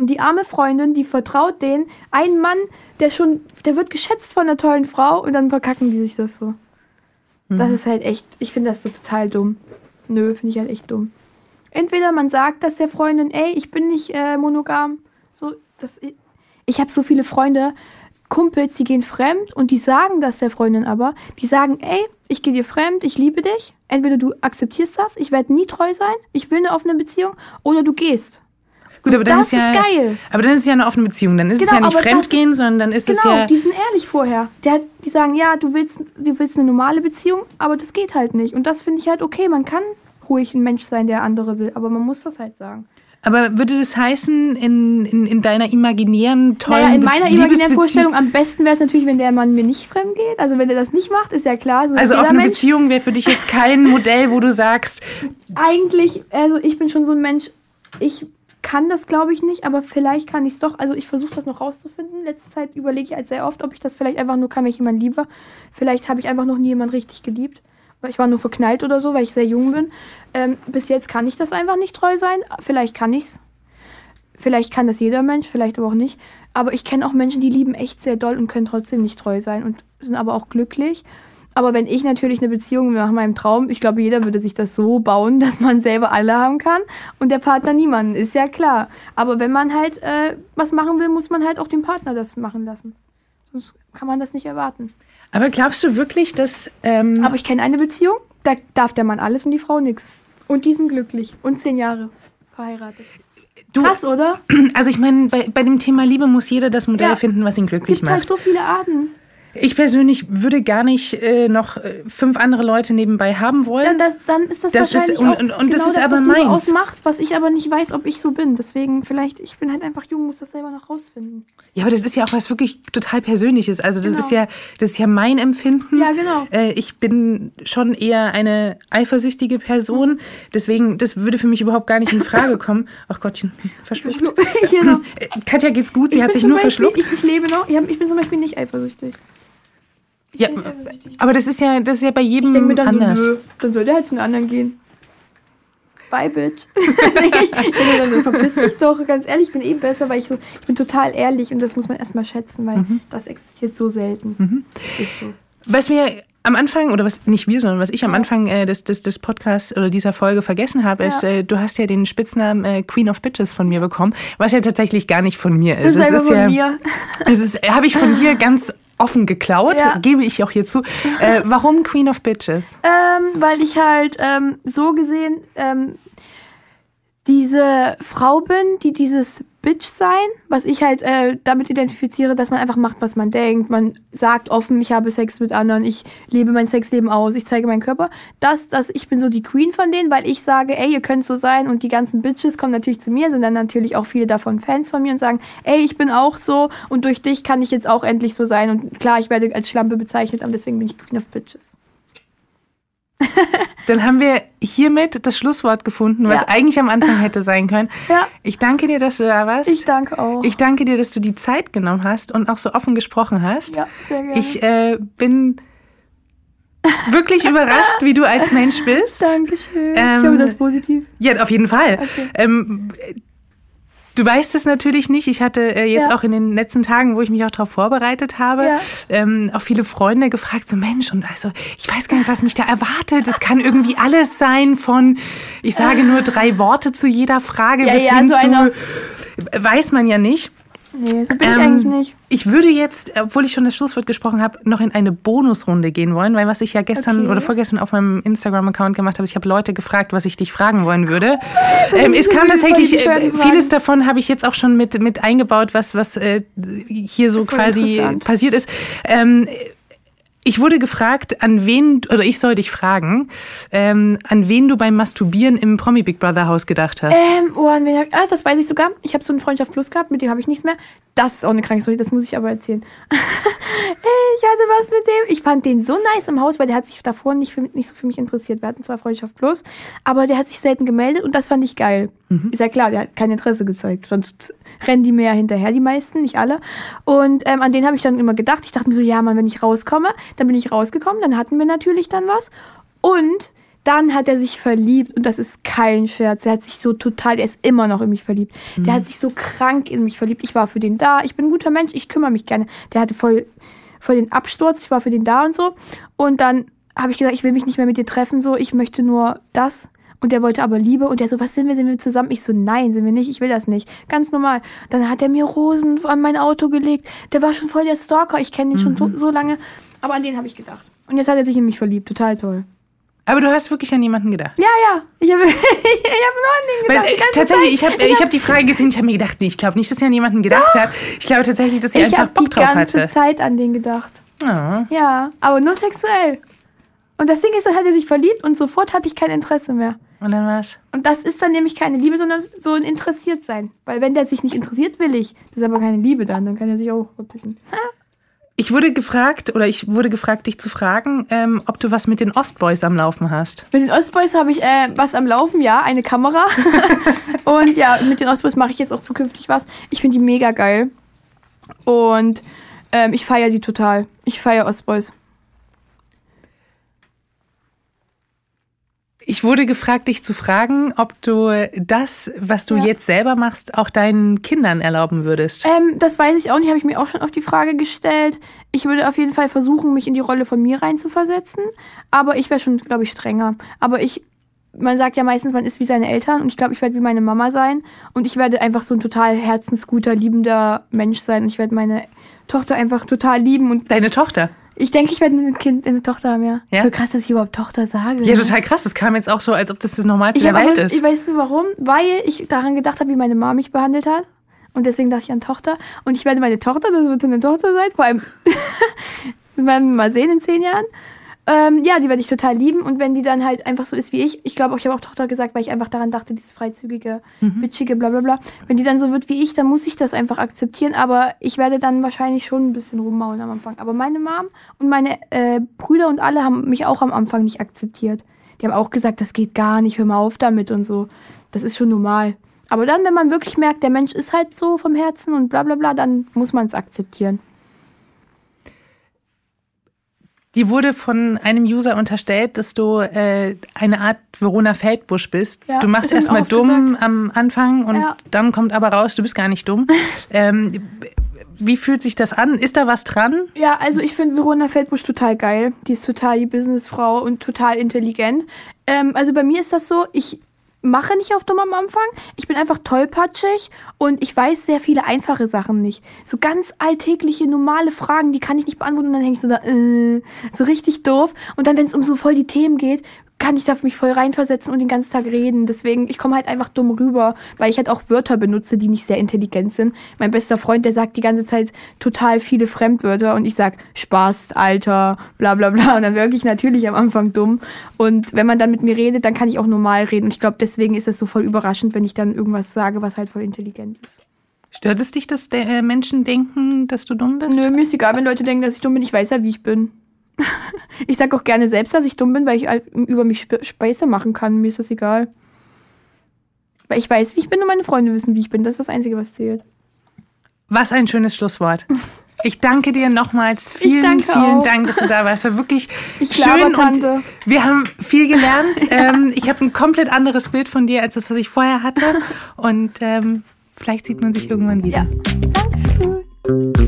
Und die arme Freundin, die vertraut denen einen Mann, der schon, der wird geschätzt von einer tollen Frau und dann verkacken die sich das so. Das
Mhm.
ist halt echt, ich finde das so total dumm. Nö, finde ich halt echt dumm. Entweder man sagt das der Freundin, ey, ich bin nicht äh, monogam. So, das, ich habe so viele Freunde, Kumpels, die gehen fremd und die sagen das der Freundin aber. Die sagen, ey, ich gehe dir fremd, ich liebe dich. Entweder du akzeptierst das, ich werde nie treu sein, ich will eine offene Beziehung, oder du gehst.
Gut, aber dann
das
ist ja,
ist geil.
Aber dann ist es ja eine offene Beziehung. Dann ist es
Genau,
ja nicht Fremdgehen,
ist-
sondern dann ist es
Genau,
ja.
die sind ehrlich vorher. Der, die sagen, ja, du willst, du willst eine normale Beziehung, aber das geht halt nicht. Und das finde ich halt okay. Man kann ruhig ein Mensch sein, der andere will, aber man muss das halt sagen.
Aber würde das heißen, in, in, in deiner imaginären, tollen
Naja, in meiner imaginären Vorstellung am besten wäre es natürlich, wenn der Mann mir nicht fremd geht. Also wenn er das nicht macht, ist ja klar. So
Also offene
Mensch.
Beziehung wäre für dich jetzt kein Modell, wo du sagst,
Eigentlich, also ich bin schon so ein Mensch, ich kann das glaube ich nicht, aber vielleicht kann ich es doch. Also ich versuche das noch rauszufinden. Letzte Zeit überlege ich halt sehr oft, ob ich das vielleicht einfach nur kann, wenn ich jemanden liebe. Vielleicht habe ich einfach noch nie jemanden richtig geliebt. Weil ich war nur verknallt oder so, weil ich sehr jung bin. Ähm, bis jetzt kann ich das einfach nicht treu sein. Vielleicht kann ich's. Vielleicht kann das jeder Mensch, vielleicht aber auch nicht. Aber ich kenne auch Menschen, die lieben echt sehr doll und können trotzdem nicht treu sein und sind aber auch glücklich. Aber wenn ich natürlich eine Beziehung nach meinem Traum, ich glaube, jeder würde sich das so bauen, dass man selber alle haben kann und der Partner niemanden, ist ja klar. Aber wenn man halt äh, was machen will, muss man halt auch den Partner das machen lassen. Sonst kann man das nicht erwarten.
aber glaubst du wirklich, dass. Ähm,
Aber ich kenne eine Beziehung, da darf der Mann alles und die Frau nix. Und die sind glücklich und zehn Jahre verheiratet.
du,
Krass, oder?
also ich meine, bei, bei dem Thema Liebe muss jeder das Modell
Ja,
finden, was ihn glücklich
es gibt
macht.
halt so viele Arten.
Ich persönlich würde gar nicht äh, noch äh, fünf andere Leute nebenbei haben wollen.
Ja, das, dann ist das,
Das ist-
wahrscheinlich
und-
auch
und- und das
genau
ist aber
was
meins.
ausmacht, was ich aber nicht weiß, ob ich so bin. Deswegen vielleicht, ich bin halt einfach jung, muss das selber noch rausfinden.
Ja, aber das ist ja auch was wirklich total Persönliches. Also das
Genau.
ist ja, das ist ja mein Empfinden.
Ja, genau.
Äh, ich bin schon eher eine eifersüchtige Person. Deswegen, das würde für mich überhaupt gar nicht in Frage kommen. Ach Gottchen, verschluckt.
genau.
Äh, Katja geht's gut, sie
Ich
hat sich nur
Beispiel,
verschluckt.
Ich, ich lebe noch, ich bin zum Beispiel nicht eifersüchtig.
Ja, aber das ist ja, das ist ja bei jedem
Ich denke mir dann
anders.
so, nö, dann soll der halt zu den anderen gehen. Bye, bitch. ich denke mir dann so, verpiss dich doch. Ganz ehrlich, ich bin eh besser, weil ich so, ich bin total ehrlich und das muss man erstmal schätzen, weil
Mhm.
das existiert so selten. Ist so.
Was wir am Anfang, oder was nicht wir, sondern was ich am Anfang äh, des, des, des Podcasts oder dieser Folge vergessen habe, ist,
Ja.
äh, du hast ja den Spitznamen äh, Queen of Bitches von mir bekommen, was ja tatsächlich gar nicht von mir
Das
ist.
ist einfach
es
von
ja,
mir.
Es ist, habe ich von dir ganz offen geklaut,
Ja.
gebe ich auch hier zu. Äh, warum Queen of Bitches?
Ähm, weil ich halt ähm, so gesehen ähm, diese Frau bin, die dieses Bitch sein, was ich halt äh, damit identifiziere, dass man einfach macht, was man denkt. Man sagt offen, ich habe Sex mit anderen, ich lebe mein Sexleben aus, ich zeige meinen Körper. Das, das, ich bin so die Queen von denen, weil ich sage, ey, ihr könnt so sein und die ganzen Bitches kommen natürlich zu mir, sind dann natürlich auch viele davon Fans von mir und sagen, ey, ich bin auch so und durch dich kann ich jetzt auch endlich so sein und klar, ich werde als Schlampe bezeichnet, aber deswegen bin ich Queen of Bitches.
Dann haben wir hiermit das Schlusswort gefunden, was
Ja.
eigentlich am Anfang hätte sein können.
Ja.
Ich danke dir, dass du da warst.
Ich danke auch.
Ich danke dir, dass du die Zeit genommen hast und auch so offen gesprochen hast.
Ja, sehr gerne.
Ich äh, bin wirklich überrascht, wie du als Mensch bist.
Dankeschön.
Ähm,
ich hoffe, das ist positiv.
Ja, auf jeden Fall.
Okay.
Ähm, du weißt es natürlich nicht. Ich hatte äh, jetzt
Ja.
auch in den letzten Tagen, wo ich mich auch darauf vorbereitet habe,
Ja.
ähm, auch viele Freunde gefragt, so Mensch, und also ich weiß gar nicht, was mich da erwartet. Es kann irgendwie alles sein von, ich sage nur drei Worte zu jeder Frage
Ja,
bis hin
so
zu, weiß man ja nicht.
Nee, so bin ich eigentlich nicht.
Ich würde jetzt, obwohl ich schon das Schlusswort gesprochen habe, noch in eine Bonusrunde gehen wollen, weil was ich ja gestern
Okay.
oder vorgestern auf meinem Instagram-Account gemacht habe, ich habe Leute gefragt, was ich dich fragen wollen würde. ähm, es kam tatsächlich, äh, vieles davon habe ich jetzt auch schon mit, mit eingebaut, was, was äh, hier so
Voll
quasi passiert ist. Ähm, ich wurde gefragt, an wen, oder ich soll dich fragen, ähm, an wen du beim Masturbieren im Promi Big Brother Haus gedacht hast.
Ähm, oh, an wen hab- ah, das weiß ich sogar. Ich habe so einen Freundschaft Plus gehabt, mit dem habe ich nichts mehr. Das ist auch eine kranke Story, das muss ich aber erzählen. ich hatte was mit dem. Ich fand den so nice im Haus, weil der hat sich davor nicht, für, nicht so für mich interessiert. Wir hatten zwar Freundschaft Plus, aber der hat sich selten gemeldet und das fand ich geil. Ist ja klar, der hat kein Interesse gezeigt. Sonst rennen die mir ja hinterher, die meisten, nicht alle. Und ähm, an den habe ich dann immer gedacht. Ich dachte mir so, ja, Mann, wenn ich rauskomme, dann bin ich rausgekommen, dann hatten wir natürlich dann was. Und dann hat er sich verliebt und das ist kein Scherz. Er hat sich so total, der ist immer noch in mich verliebt. Der hat sich so krank in mich verliebt. Ich war für den da. Ich bin ein guter Mensch. Ich kümmere mich gerne. Der hatte voll, voll den Absturz. Ich war für den da und so. Und dann habe ich gesagt, ich will mich nicht mehr mit dir treffen. So, ich möchte nur das. Und der wollte aber Liebe. Und der so, was sind wir? Sind wir zusammen? Ich so, nein, sind wir nicht. Ich will das nicht. Ganz normal. Dann hat er mir Rosen an mein Auto gelegt. Der war schon voll der Stalker. Ich kenne ihn schon so, so lange. Aber an den habe ich gedacht. Und jetzt hat er sich in mich verliebt. Total toll.
Aber du hast wirklich an jemanden gedacht.
Ja, ja. Ich habe ich hab nur an den
Weil,
gedacht.
äh,
die ganze
tatsächlich,
Zeit.
ich habe ich hab die Frage gesehen, ich habe mir gedacht, nee, ich glaube nicht, dass sie an jemanden gedacht hat. Ich glaube tatsächlich, dass
ich
einfach
habe
Bock
die
drauf
ganze
hatte.
Zeit an den gedacht.
Ja.
Ja, aber nur sexuell. Und das Ding ist, dann hat er sich verliebt und sofort hatte ich kein Interesse mehr.
Und dann war's.
Und das ist dann nämlich keine Liebe, sondern so ein Interessiertsein. Weil wenn der sich nicht interessiert, will ich. Das ist aber keine Liebe dann. Dann kann er sich auch verpissen.
Ich wurde gefragt, oder ich wurde gefragt, dich zu fragen, ähm, ob du was mit den Ostboys am Laufen hast.
Mit den Ostboys habe ich äh, was am Laufen, ja, eine Kamera. und ja, mit den Ostboys mache ich jetzt auch zukünftig was. Ich finde die mega geil. Und ähm, ich feiere die total. Ich feiere Ostboys.
Ich wurde gefragt, dich zu fragen, ob du das, was du
Ja.
jetzt selber machst, auch deinen Kindern erlauben würdest.
Ähm, das weiß ich auch nicht, habe ich mir auch schon auf die Frage gestellt. Ich würde auf jeden Fall versuchen, mich in die Rolle von mir reinzuversetzen. Aber ich wäre schon, glaube ich, strenger. Aber ich, man sagt ja meistens, man ist wie seine Eltern und ich glaube, ich werde wie meine Mama sein. Und ich werde einfach so ein total herzensguter, liebender Mensch sein. Und ich werde meine Tochter einfach total lieben. Und
Deine Tochter.
Ich denke, ich werde ein Kind, eine Tochter haben, ja.
Ja?
Voll krass, dass ich überhaupt Tochter sage.
Ja,
ne?
total krass. Das kam jetzt auch so, als ob das das Normalste
Ich
der Welt ist.
ich weißt du warum? Weil ich daran gedacht habe, wie meine Mama mich behandelt hat. Und deswegen dachte ich an Tochter. Und ich werde meine Tochter, das wird eine Tochter sein, vor allem, das werden wir mal sehen in zehn Jahren. Ähm, ja, die werde ich total lieben. Und wenn die dann halt einfach so ist wie ich, ich glaube auch, ich habe auch Tochter gesagt, weil ich einfach daran dachte, dieses freizügige, bitchige, bla bla bla. Wenn die dann so wird wie ich, dann muss ich das einfach akzeptieren. Aber ich werde dann wahrscheinlich schon ein bisschen rummaulen am Anfang. Aber meine Mom und meine äh, Brüder und alle haben mich auch am Anfang nicht akzeptiert. Die haben auch gesagt, das geht gar nicht, hör mal auf damit und so. Das ist schon normal. Aber dann, wenn man wirklich merkt, der Mensch ist halt so vom Herzen und bla bla bla, dann muss man es akzeptieren.
Die wurde von einem User unterstellt, dass du äh, eine Art Verona Feldbusch bist.
Ja,
du machst erstmal dumm am Anfang und
Ja.
dann kommt aber raus, du bist gar nicht dumm. ähm, wie fühlt sich das an? Ist da was dran?
Ja, also ich finde Verona Feldbusch total geil. Die ist total die Businessfrau und total intelligent. Ähm, also bei mir ist das so, ich mache nicht auf dumm am Anfang. Ich bin einfach tollpatschig und ich weiß sehr viele einfache Sachen nicht. So ganz alltägliche, normale Fragen, die kann ich nicht beantworten und dann hänge ich so da, äh, so richtig doof. Und dann, wenn es um so voll die Themen geht, kann ich da mich voll reinversetzen und den ganzen Tag reden. Deswegen, ich komme halt einfach dumm rüber, weil ich halt auch Wörter benutze, die nicht sehr intelligent sind. Mein bester Freund, der sagt die ganze Zeit total viele Fremdwörter und ich sag Spaß, Alter, bla bla bla. Und dann wirke ich natürlich am Anfang dumm. Und wenn man dann mit mir redet, dann kann ich auch normal reden. Und ich glaube, deswegen ist es so voll überraschend, wenn ich dann irgendwas sage, was halt voll intelligent ist.
Stört es dich, dass der, äh, Menschen denken, dass du dumm bist?
Nö, mir ist egal, wenn Leute denken, dass ich dumm bin. Ich weiß ja, wie ich bin. ich sag auch gerne selbst, dass ich dumm bin, weil ich halt über mich Spe- Späße machen kann. Mir ist das egal. Weil ich weiß, wie ich bin und meine Freunde wissen, wie ich bin. Das ist das Einzige, was zählt.
Was ein schönes Schlusswort. Ich danke dir nochmals. Vielen, vielen
auch.
Dank, dass du da warst. War wirklich
Ich
schön und
Labertante.
wir haben viel gelernt. ähm, ich habe ein komplett anderes Bild von dir als das, was ich vorher hatte. Und ähm, vielleicht sieht man sich irgendwann wieder.
Ja.